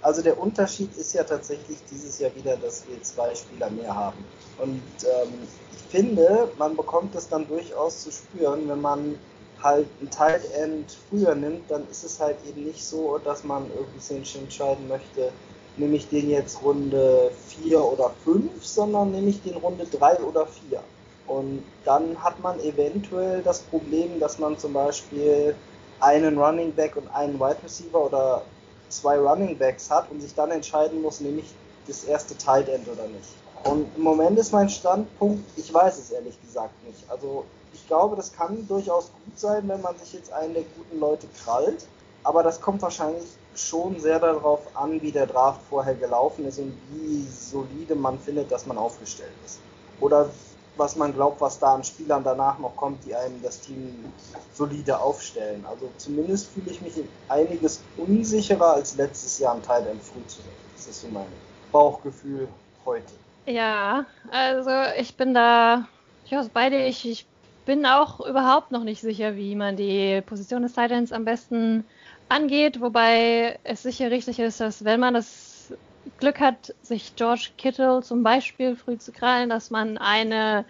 also der Unterschied ist ja tatsächlich dieses Jahr wieder, dass wir zwei Spieler mehr haben. Und ähm, ich finde, man bekommt es dann durchaus zu spüren, wenn man halt ein Tight End früher nimmt, dann ist es halt eben nicht so, dass man irgendwie sich entscheiden möchte, nehme ich den jetzt Runde 4 oder 5, sondern nehme ich den Runde 3 oder 4. Und dann hat man eventuell das Problem, dass man zum Beispiel einen Running Back und einen Wide Receiver oder zwei Running Backs hat und sich dann entscheiden muss, nehme ich das erste Tight End oder nicht. Und im Moment ist mein Standpunkt, ich weiß es ehrlich gesagt nicht. Also ich glaube, das kann durchaus gut sein, wenn man sich jetzt einen der guten Leute krallt. Aber das kommt wahrscheinlich schon sehr darauf an, wie der Draft vorher gelaufen ist und wie solide man findet, dass man aufgestellt ist. Oder was man glaubt, was da an Spielern danach noch kommt, die einem das Team solide aufstellen. Also zumindest fühle ich mich einiges unsicherer als letztes Jahr am Teil im früh zurück. Das ist so mein Bauchgefühl heute. Ja, also ich bin da durchaus beide. Ich, ich bin auch überhaupt noch nicht sicher, wie man die Position des Titans am besten angeht, wobei es sicher richtig ist, dass wenn man das Glück hat, sich George Kittle zum Beispiel früh zu krallen, dass man eine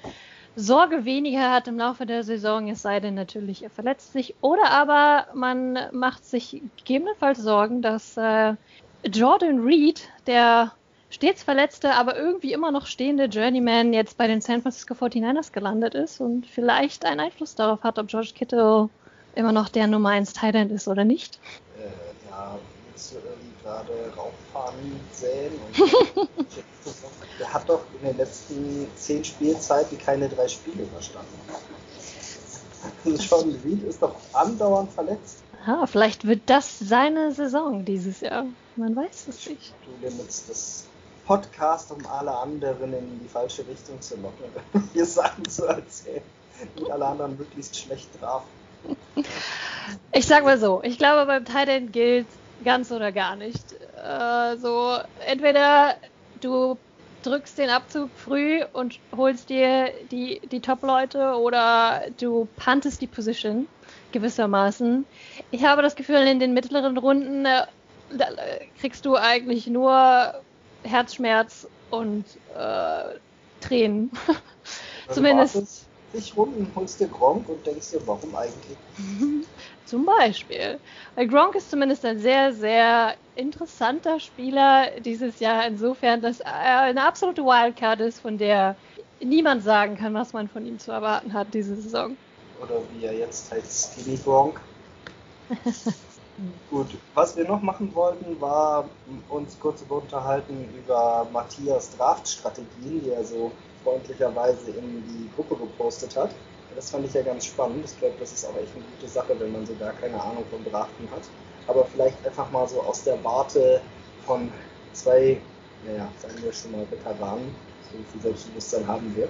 Sorge weniger hat im Laufe der Saison, es sei denn natürlich, er verletzt sich. Oder aber man macht sich gegebenenfalls Sorgen, dass äh, Jordan Reed, der stets verletzte, aber irgendwie immer noch stehende Journeyman jetzt bei den San Francisco 49ers gelandet ist und vielleicht einen Einfluss darauf hat, ob George Kittle immer noch der Nummer 1 Thailand ist oder nicht. Äh, ja, willst du irgendwie gerade Rauchfahnen säen? [laughs] Und der hat doch in den letzten zehn Spielzeiten keine drei Spiele überstanden. Also John Reed ist doch andauernd verletzt. Ah, vielleicht wird das seine Saison dieses Jahr. Man weiß es nicht. Du nimmst das Podcast, um alle anderen in die falsche Richtung zu locken. [laughs] Hier Sachen zu erzählen, die alle anderen möglichst schlecht drauf. Ich sag mal so, ich glaube beim Titan gilt ganz oder gar nicht. Äh, so, entweder du drückst den Abzug früh und holst dir die, die Top-Leute oder du puntest die Position gewissermaßen. Ich habe das Gefühl, in den mittleren Runden äh, da, äh, kriegst du eigentlich nur Herzschmerz und äh, Tränen. [laughs] Also Zumindest. Dich Runden holst dir Gronk und denkst dir, warum eigentlich? [laughs] Zum Beispiel. Weil Gronk ist zumindest ein sehr, sehr interessanter Spieler dieses Jahr, insofern, dass er eine absolute Wildcard ist, von der niemand sagen kann, was man von ihm zu erwarten hat diese Saison. Oder wie er jetzt heißt, Skinny Gronk. [laughs] Gut, was wir noch machen wollten, war uns kurz unterhalten über Matthias Draftstrategien, die er so freundlicherweise in die Gruppe gepostet hat. Das fand ich ja ganz spannend. Ich glaube, das ist auch echt eine gute Sache, wenn man so gar keine Ahnung vom Draften hat. Aber vielleicht einfach mal so aus der Warte von zwei, naja, sagen wir schon mal Veteranen, so viel Selbstbewusstsein haben wir.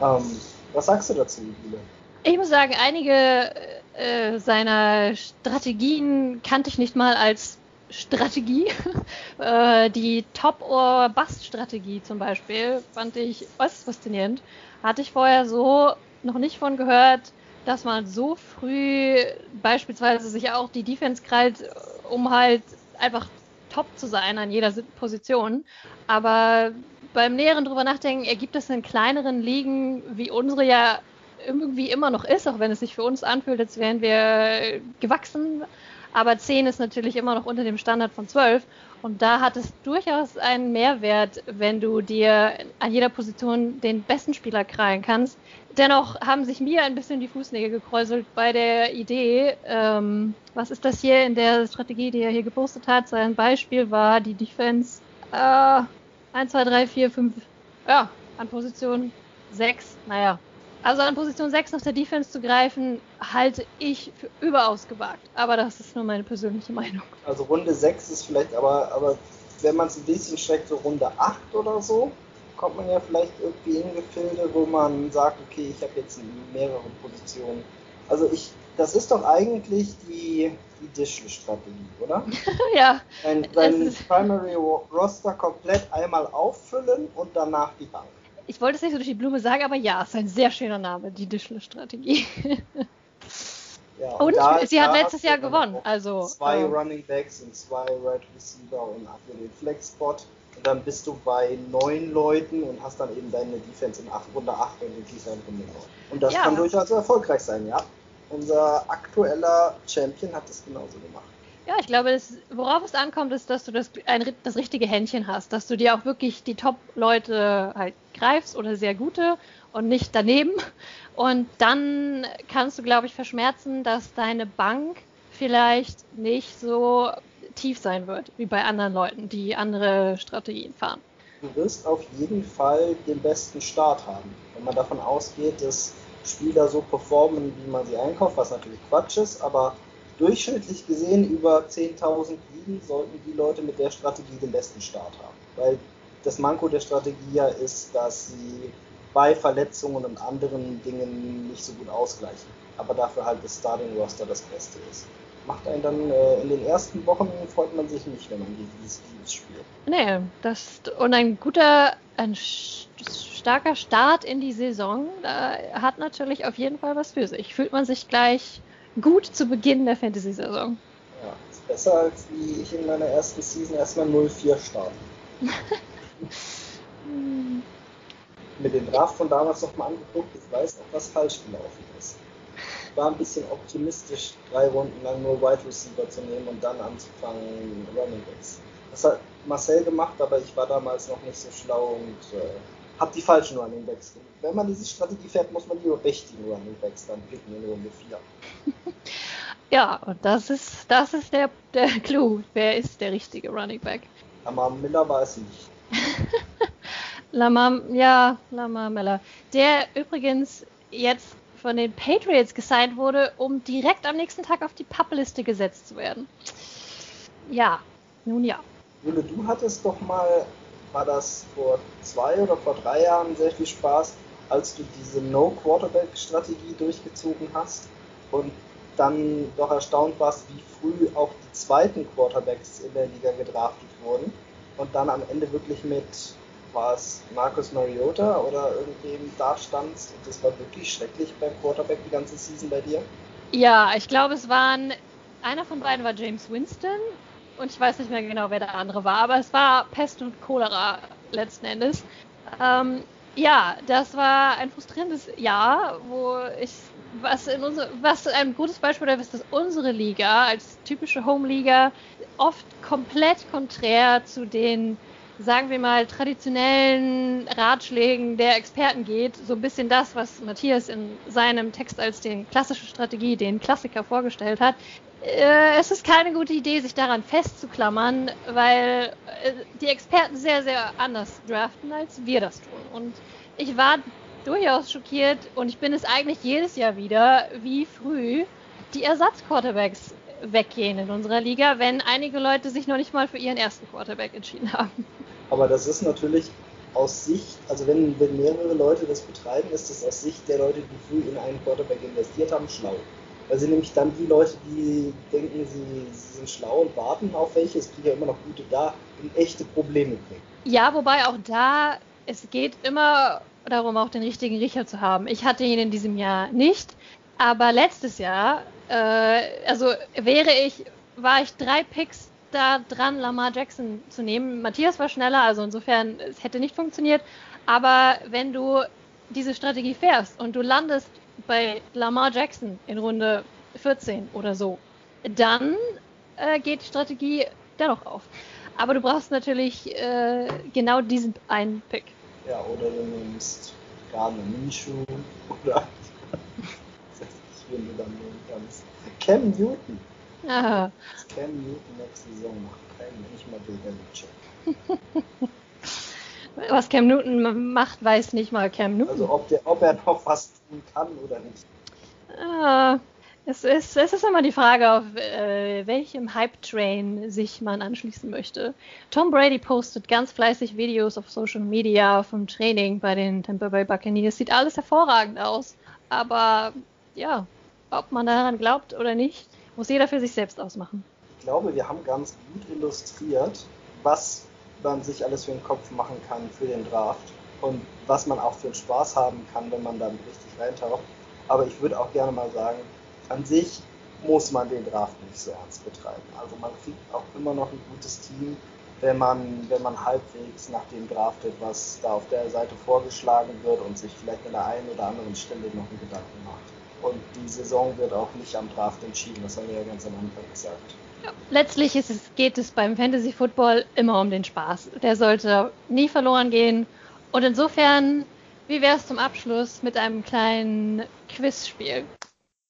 Ähm, was sagst du dazu, Jule? Ich muss sagen, einige äh, seiner Strategien kannte ich nicht mal als Strategie. [laughs] äh, die Top-or-Bust-Strategie zum Beispiel fand ich äußerst faszinierend. Hatte ich vorher so noch nicht von gehört, dass man so früh beispielsweise sich auch die Defense krallt, um halt einfach top zu sein an jeder Position. Aber beim näheren drüber nachdenken ergibt es in kleineren Ligen wie unsere ja irgendwie immer noch ist, auch wenn es sich für uns anfühlt, als wären wir gewachsen. Aber 10 ist natürlich immer noch unter dem Standard von 12. Und da hat es durchaus einen Mehrwert, wenn du dir an jeder Position den besten Spieler krallen kannst. Dennoch haben sich mir ein bisschen die Fußnägel gekräuselt bei der Idee, ähm, was ist das hier in der Strategie, die er hier gepostet hat? Sein Beispiel war die Defense äh, 1, 2, 3, 4, 5, ja, an Position 6, naja, also an Position 6 nach der Defense zu greifen, halte ich für überaus gewagt. Aber das ist nur meine persönliche Meinung. Also Runde 6 ist vielleicht, aber, aber wenn man es ein bisschen streckt, so Runde 8 oder so, kommt man ja vielleicht irgendwie in Gefilde, wo man sagt, okay, ich habe jetzt mehrere Positionen. Also ich, das ist doch eigentlich die, die Dischle-Strategie, oder? [laughs] ja. Dein, dein Primary Roster komplett einmal auffüllen und danach die Bank ich wollte es nicht so durch die Blume sagen, aber ja, es ist ein sehr schöner Name, die Dischle-Strategie. [laughs] Ja, und, und da, sie hat letztes Jahr gewonnen. Also, zwei ähm, Running Backs und zwei Right Receiver und für den Flex-Spot. Und dann bist du bei neun Leuten und hast dann eben deine Defense in acht, Runde 8 und in dieser Runde 9. Und das ja. kann durchaus erfolgreich sein, ja. Unser aktueller Champion hat das genauso gemacht. Ja, ich glaube, das, worauf es ankommt, ist, dass du das, ein, das richtige Händchen hast, dass du dir auch wirklich die Top-Leute halt greifst oder sehr gute und nicht daneben. Und dann kannst du, glaube ich, verschmerzen, dass deine Bank vielleicht nicht so tief sein wird wie bei anderen Leuten, die andere Strategien fahren. Du wirst auf jeden Fall den besten Start haben. Wenn man davon ausgeht, dass Spieler so performen, wie man sie einkauft, was natürlich Quatsch ist, aber durchschnittlich gesehen über 10.000 Ligen sollten die Leute mit der Strategie den besten Start haben. Weil das Manko der Strategie ja ist, dass sie bei Verletzungen und anderen Dingen nicht so gut ausgleichen. Aber dafür halt das Starting Roster das Beste ist. Macht einen dann äh, in den ersten Wochen freut man sich nicht, wenn man dieses Teams spielt. Nee, das und ein guter, ein starker Start in die Saison äh, hat natürlich auf jeden Fall was für sich. Fühlt man sich gleich gut zu Beginn der Fantasy-Saison. Ja, ist besser als wie ich in meiner ersten Season erstmal 0-4 starte. [laughs] Mit dem Draft von damals nochmal angeguckt, ich weiß auch, was falsch gelaufen ist. Ich war ein bisschen optimistisch, drei Runden lang nur Wide Receiver zu nehmen und dann anzufangen, Running Backs. Das hat Marcel gemacht, aber ich war damals noch nicht so schlau und äh, habe die falschen Running Backs. Wenn man diese Strategie fährt, muss man die richtigen Running Backs dann picken in Runde 4. [laughs] Ja, und das ist, das ist der, der [laughs] Clou. Wer ist der richtige Running Back? Aber Miller war es nicht. [laughs] Lamar, ja, Lamar Miller. Der übrigens jetzt von den Patriots gesigned wurde, um direkt am nächsten Tag auf die Pappliste gesetzt zu werden. Ja, nun ja. Jule, du hattest doch mal, war das vor zwei oder vor drei Jahren sehr viel Spaß, als du diese No-Quarterback-Strategie durchgezogen hast und dann doch erstaunt warst, wie früh auch die zweiten Quarterbacks in der Liga gedraftet wurden und dann am Ende wirklich mit, war es Marcus Mariota oder irgendwem da standst und das war wirklich schrecklich beim Quarterback die ganze Season bei dir? Ja, ich glaube, es waren, einer von beiden war James Winston und ich weiß nicht mehr genau, wer der andere war, aber es war Pest und Cholera letzten Endes. Ähm, ja, das war ein frustrierendes Jahr, wo ich was in unsere, was ein gutes Beispiel dafür ist, dass unsere Liga als typische Home-Liga oft komplett konträr zu den, sagen wir mal, traditionellen Ratschlägen der Experten geht. So ein bisschen das, was Matthias in seinem Text als den klassische Strategie, den Klassiker vorgestellt hat. Äh, es ist keine gute Idee, sich daran festzuklammern, weil äh, die Experten sehr, sehr anders draften, als wir das tun. Und ich war durchaus schockiert und ich bin es eigentlich jedes Jahr wieder, wie früh die Ersatzquarterbacks weggehen in unserer Liga, wenn einige Leute sich noch nicht mal für ihren ersten Quarterback entschieden haben. Aber das ist natürlich aus Sicht, also wenn, wenn mehrere Leute das betreiben, ist das aus Sicht der Leute, die früh in einen Quarterback investiert haben, schlau. Weil sie nämlich dann die Leute, die denken, sie, sie sind schlau und warten auf welche, es kriegen ja immer noch gute da, in echte Probleme bringen. Ja, wobei auch da, es geht immer darum, auch den richtigen Riecher zu haben. Ich hatte ihn in diesem Jahr nicht, aber letztes Jahr, äh, also wäre ich, war ich drei Picks da dran, Lamar Jackson zu nehmen. Matthias war schneller, also insofern, es hätte nicht funktioniert. Aber wenn du diese Strategie fährst und du landest bei Lamar Jackson in Runde 14 oder so, dann äh, geht die Strategie dennoch auf. Aber du brauchst natürlich äh, genau diesen einen Pick. Ja, oder du nimmst Gardner Minshew oder [laughs] wenn du dann nehmen kannst. Cam Newton. Aha. Cam Newton nächste Saison macht keinen, nicht mal Bill Belichick. [laughs] Was Cam Newton macht, weiß nicht mal Cam Newton. Also ob, der, ob er noch was tun kann oder nicht. Ah, es, ist, es ist immer die Frage, auf äh, welchem Hype-Train sich man anschließen möchte. Tom Brady postet ganz fleißig Videos auf Social Media vom Training bei den Tampa Bay Buccaneers. Sieht alles hervorragend aus. Aber ja, ob man daran glaubt oder nicht, muss jeder für sich selbst ausmachen. Ich glaube, wir haben ganz gut illustriert, was man sich alles für den Kopf machen kann für den Draft und was man auch für einen Spaß haben kann, wenn man dann richtig reintaucht. Aber ich würde auch gerne mal sagen, an sich muss man den Draft nicht so ernst betreiben. Also man kriegt auch immer noch ein gutes Team, wenn man, wenn man halbwegs nach dem draftet, was da auf der Seite vorgeschlagen wird und sich vielleicht an der einen oder anderen Stelle noch einen Gedanken macht. Und die Saison wird auch nicht am Draft entschieden, das haben wir ja ganz am Anfang gesagt. Ja. Letztlich es, geht es beim Fantasy Football immer um den Spaß. Der sollte nie verloren gehen. Und insofern, wie wäre es zum Abschluss mit einem kleinen Quizspiel?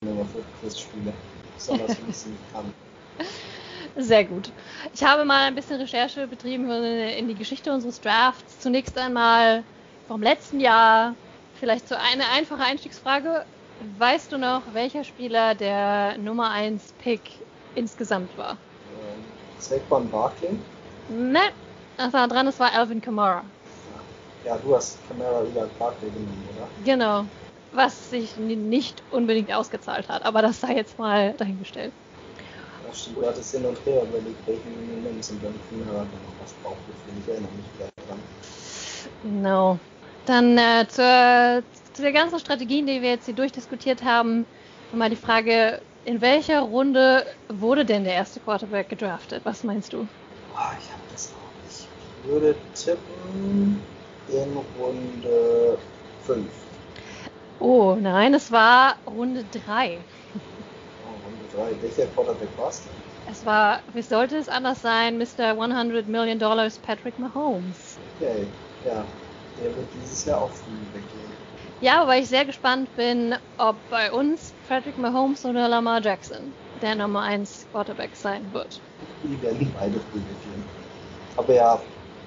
Nur für Quizspiele, besonders wenn ich sie nicht kann. [laughs] Sehr gut. Ich habe mal ein bisschen Recherche betrieben in die Geschichte unseres Drafts. Zunächst einmal vom letzten Jahr. Vielleicht so eine einfache Einstiegsfrage. Weißt du noch, welcher Spieler der Nummer 1 Pick insgesamt war? Saquon Barkley? Ne, das war dran, es war Alvin Kamara. Ja, du hast Kamara über Barkley genommen, oder? Genau. Was sich nicht unbedingt ausgezahlt hat, aber das sei jetzt mal dahingestellt. Du hattest hin und her überlegt, welchen nimmst und dann Kamara dann was Bauchgefühl. Ich erinnere mich wieder dran. Genau. Dann äh, zur, zu der ganzen Strategien, die wir jetzt hier durchdiskutiert haben, nochmal die Frage, in welcher Runde wurde denn der erste Quarterback gedraftet? Was meinst du? Boah, ich habe das auch nicht. Ich würde tippen in Runde 5. Oh nein, es war Runde 3. Oh, Runde drei. Welcher Quarterback war's denn? Es war, wie sollte es anders sein, Mr. 100 Million Dollars Patrick Mahomes. Okay, ja. Der wird dieses Jahr auch früh weggehen. Ja, aber ich sehr gespannt bin, ob bei uns Patrick Mahomes oder Lamar Jackson der Nummer 1 Quarterback sein wird. Die werden beide weggehen. Aber ja,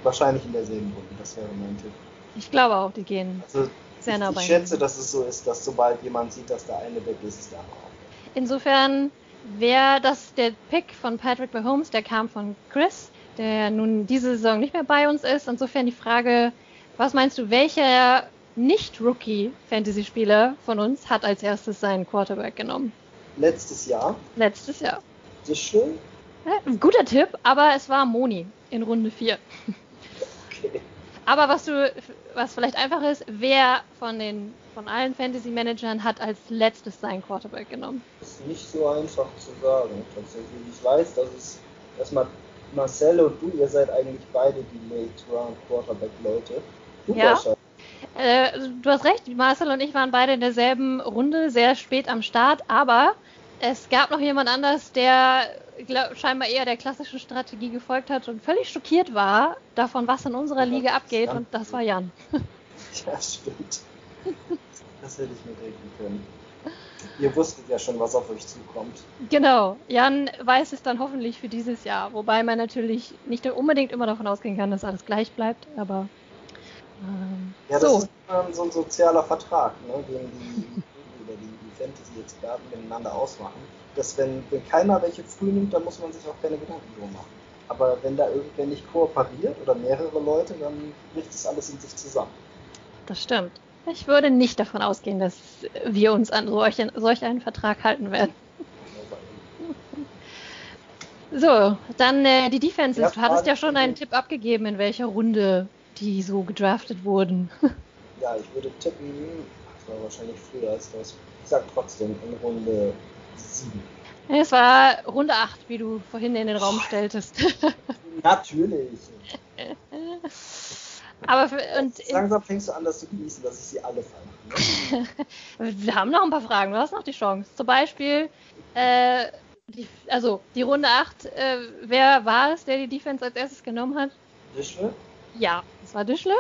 wahrscheinlich in derselben Runde. Das wäre mein Tipp. Ich glaube auch, die gehen Also, sehr nah ich, ich schätze, dass es so ist, dass sobald jemand sieht, dass der eine weg ist, ist der andere auch. Insofern wäre das der Pick von Patrick Mahomes, der kam von Chris, der nun diese Saison nicht mehr bei uns ist. Insofern die Frage, was meinst du, welcher Nicht-Rookie-Fantasy-Spieler von uns hat als erstes seinen Quarterback genommen? Letztes Jahr, Letztes Jahr. das ist schön. Ja, guter Tipp, aber es war Moni in Runde 4. Okay. Aber was du, was vielleicht einfach ist, wer von den, von allen Fantasy-Managern hat als letztes seinen Quarterback genommen? ist nicht so einfach zu sagen, tatsächlich. Ich weiß, dass es erstmal Marcel und du, ihr seid eigentlich beide die Late Round Quarterback Leute. Du Ja. wahrscheinlich. Äh, du hast recht, Marcel und ich waren beide in derselben Runde, sehr spät am Start, aber es gab noch jemand anders, der glaub, scheinbar eher der klassischen Strategie gefolgt hat und völlig schockiert war davon, was in unserer Ja, Liga abgeht, und das war Jan. [laughs] Ja, stimmt. Das hätte ich mir denken können. Ihr wusstet ja schon, was auf euch zukommt. Genau, Jan weiß es dann hoffentlich für dieses Jahr, wobei man natürlich nicht unbedingt immer davon ausgehen kann, dass alles gleich bleibt, aber ähm, Ja, das so. ist ähm, so ein sozialer Vertrag, ne, den die, [laughs] oder die, die Fantasy-Experten miteinander ausmachen. Dass wenn, wenn keiner welche früh nimmt, dann muss man sich auch keine Gedanken drum machen. Aber wenn da irgendwer nicht kooperiert oder mehrere Leute, dann bricht das alles in sich zusammen. Das stimmt. Ich würde nicht davon ausgehen, dass wir uns an solch, solch einen Vertrag halten werden. [laughs] So, dann äh, die Defenses. Ja, du hattest ja schon einen Tipp abgegeben, in welcher Runde die so gedraftet wurden. [laughs] Ja, ich würde tippen, das war wahrscheinlich früher als das. Ich sag trotzdem in Runde 7. es war Runde 8, wie du vorhin in den Raum stelltest. [laughs] Natürlich. Aber für, und Langsam fängst du an, das zu genießen, dass ich sie alle fand. Ne? [laughs] wir haben noch ein paar Fragen. Du hast noch die Chance. Zum Beispiel, äh, die, also die Runde 8, äh, wer war es, der die Defense als erstes genommen hat? Dischle? Ja, das war Dischle.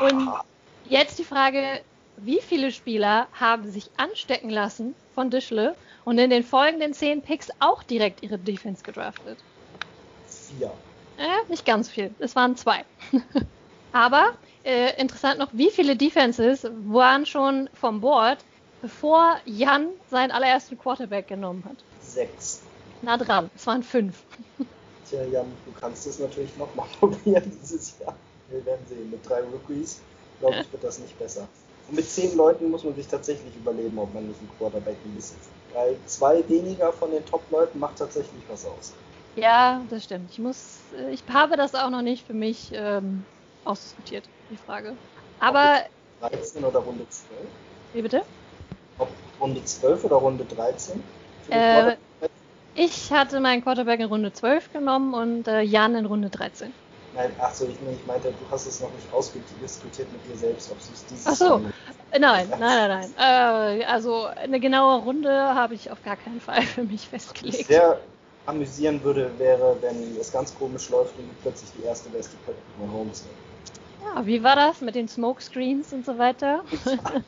Und jetzt die Frage, wie viele Spieler haben sich anstecken lassen von Dischle und in den folgenden zehn Picks auch direkt ihre Defense gedraftet? Vier. Äh, nicht ganz viel. Es waren zwei. [laughs] Aber äh, interessant noch, wie viele Defenses waren schon vom Board, bevor Jan seinen allerersten Quarterback genommen hat? Sechs. Na dran, es waren fünf. [laughs] Tja, Jan, du kannst es natürlich nochmal [laughs] probieren dieses Jahr. Wir werden sehen. Mit drei Rookies, glaube ich, wird das nicht besser. Und mit zehn Leuten muss man sich tatsächlich überleben, ob man nicht einen Quarterback misst. Weil zwei weniger von den Top-Leuten macht tatsächlich was aus. Ja, das stimmt. Ich muss, äh, ich habe das auch noch nicht für mich ähm, ausdiskutiert, die Frage. Aber, 13 oder Runde 12? wie bitte? Ob Runde 12 oder Runde 13? Für den Äh? Ich hatte meinen Quarterback in Runde 12 genommen und äh, Jan in Runde 13. Nein, ach so, ich, ich meinte, du hast es noch nicht ausdiskutiert mit dir selbst, ob du es dieses Ach so. Äh, Nein, nein, nein, nein. Äh, also eine genaue Runde habe ich auf gar keinen Fall [laughs] für mich Was festgelegt. sehr amüsieren würde, wäre, wenn es ganz komisch läuft und plötzlich die erste beste Patrick Mahomes. Ja, wie war das mit den Smokescreens und so weiter? [laughs]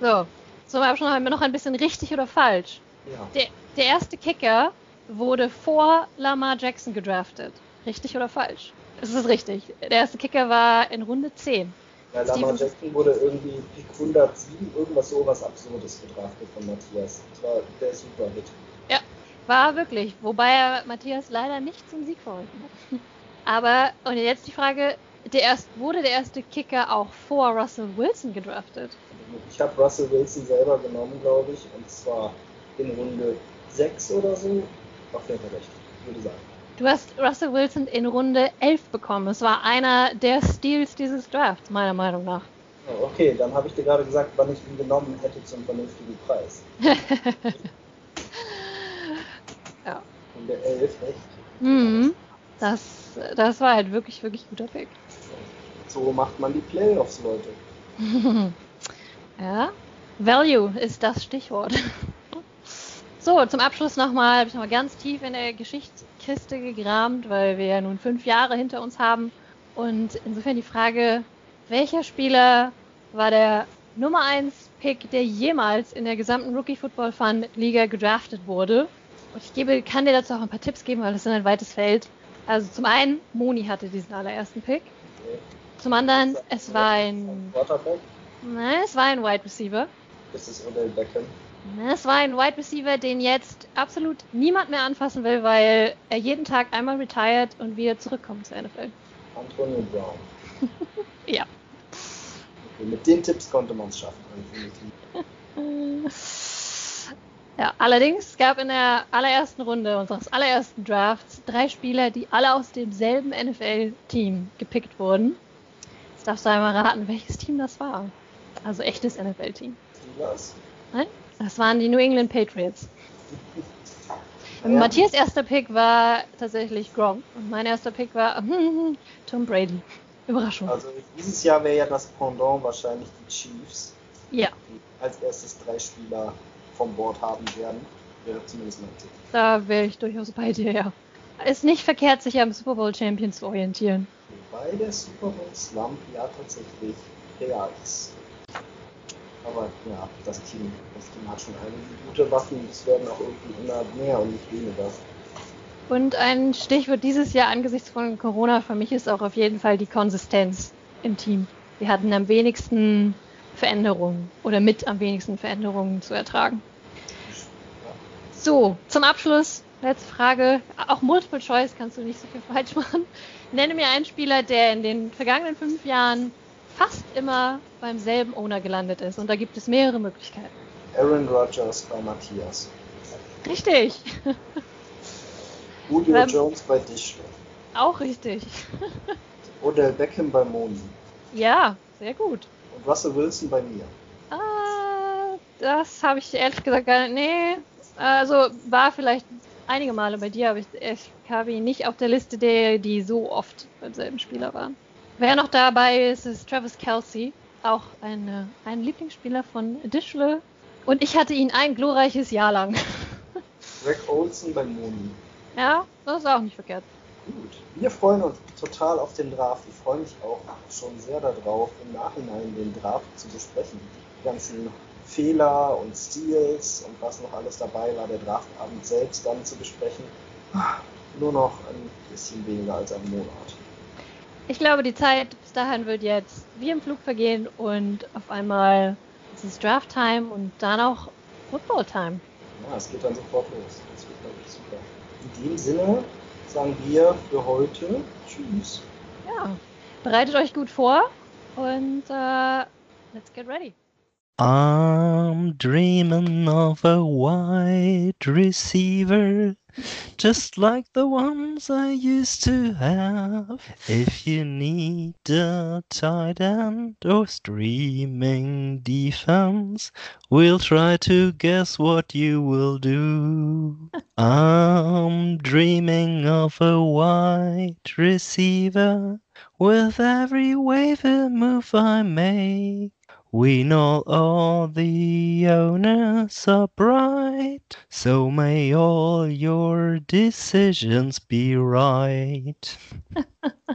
so, zum Abschluss haben wir noch ein bisschen richtig oder falsch. Ja. Der, der erste Kicker wurde vor Lamar Jackson gedraftet. Richtig oder falsch? Es ist richtig. Der erste Kicker war in Runde 10. Weil Lamar Jackson wurde irgendwie Pick 107, irgendwas so was Absurdes gedraftet von Matthias. Das war der Super-Hit. War wirklich, wobei er Matthias leider nicht zum Sieg verholfen hat. [laughs] Aber, und jetzt die Frage, der erst, wurde der erste Kicker auch vor Russell Wilson gedraftet? Ich habe Russell Wilson selber genommen, glaube ich, und zwar in Runde 6 oder so. Auf jeden Fall recht, würde sagen. Du hast Russell Wilson in Runde 11 bekommen. Es war einer der Steals dieses Drafts, meiner Meinung nach. Oh, okay, dann habe ich dir gerade gesagt, wann ich ihn genommen hätte zum vernünftigen Preis. [laughs] Ja. Runde 11, echt? Mhm. Das, das war halt wirklich, wirklich guter Pick. So macht man die Playoffs, Leute. [laughs] ja. Value ist das Stichwort. [laughs] So, zum Abschluss nochmal, habe ich nochmal ganz tief in der Geschichtskiste gegramt, weil wir ja nun fünf Jahre hinter uns haben. Und insofern die Frage, welcher Spieler war der Nummer 1 Pick, der jemals in der gesamten Rookie Football Fun Liga gedraftet wurde? Und ich gebe, kann dir dazu auch ein paar Tipps geben, weil das ist ein weites Feld. Also zum einen, Moni hatte diesen allerersten Pick. Zum anderen, es war ein, nein, es war ein Wide Receiver. Ist es Odell Beckham? Ne, Es war ein Wide Receiver, den jetzt absolut niemand mehr anfassen will, weil er jeden Tag einmal retired und wieder zurückkommt zur NFL. Antonio Brown. [laughs] Ja. Okay, mit den Tipps konnte man es schaffen, definitiv. [laughs] Ja, allerdings gab in der allerersten Runde unseres allerersten Drafts drei Spieler, die alle aus demselben NFL-Team gepickt wurden. Jetzt darfst du einmal raten, welches Team das war. Also echtes NFL-Team. Steelers? Nein? Das waren die New England Patriots. Ja. Matthias erster Pick war tatsächlich Gronk und mein erster Pick war [laughs] Tom Brady. Überraschung. Also dieses Jahr wäre ja das Pendant wahrscheinlich die Chiefs, Ja, die als erstes drei Spieler vom Board haben werden. Wäre zumindest mein Tipp. da wäre ich durchaus bei dir, ja. Ist nicht verkehrt, sich am Super Bowl Champion zu orientieren. Wobei der Super Bowl Slump ja tatsächlich real ist. Aber ja, das Team, das Team hat schon einige gute Waffen. Es werden auch irgendwie immer mehr und nicht weniger. Und ein Stichwort dieses Jahr angesichts von Corona für mich ist auch auf jeden Fall die Konsistenz im Team. Wir hatten am wenigsten Veränderungen oder mit am wenigsten Veränderungen zu ertragen. So, zum Abschluss, letzte Frage. Auch Multiple Choice kannst du nicht so viel falsch machen. Nenne mir einen Spieler, der in den vergangenen fünf Jahren fast immer beim selben Owner gelandet ist. Und da gibt es mehrere Möglichkeiten. Aaron Rodgers bei Matthias. Richtig. Julio Ähm. Jones bei Dischle. Auch richtig. Odell Beckham bei Moni. Ja, sehr gut. Und Russell Wilson bei mir. Ah, das habe ich ehrlich gesagt gar nicht. Nee, also war vielleicht einige Male bei dir, aber ich, ich habe ihn nicht auf der Liste der, die so oft beim selben Spieler waren. Wer noch dabei ist, ist Travis Kelsey, auch ein, äh, ein Lieblingsspieler von Dischle. Und ich hatte ihn ein glorreiches Jahr lang. [laughs] Greg Olson bei Moni. ja, das ist auch nicht verkehrt. Gut. Wir freuen uns total auf den Draft. Ich freue mich auch schon sehr darauf, im Nachhinein den Draft zu besprechen. Die ganzen Fehler und Steals und was noch alles dabei war, der Draftabend selbst dann zu besprechen. Nur noch ein bisschen weniger als ein Monat. Ich glaube, die Zeit bis dahin wird jetzt wie im Flug vergehen und auf einmal ist es Draft Time und dann auch Football Time. Ja, es geht dann sofort los. Das wird, glaube ich, super. In dem Sinne sagen wir für heute Tschüss. Ja, bereitet euch gut vor und äh, let's get ready. I'm dreaming of a wide receiver, just like the ones I used to have. If you need a tight end or streaming defense, we'll try to guess what you will do. I'm dreaming of a wide receiver with every waiver move I make. We know all the owners are bright, so may all your decisions be right. [laughs]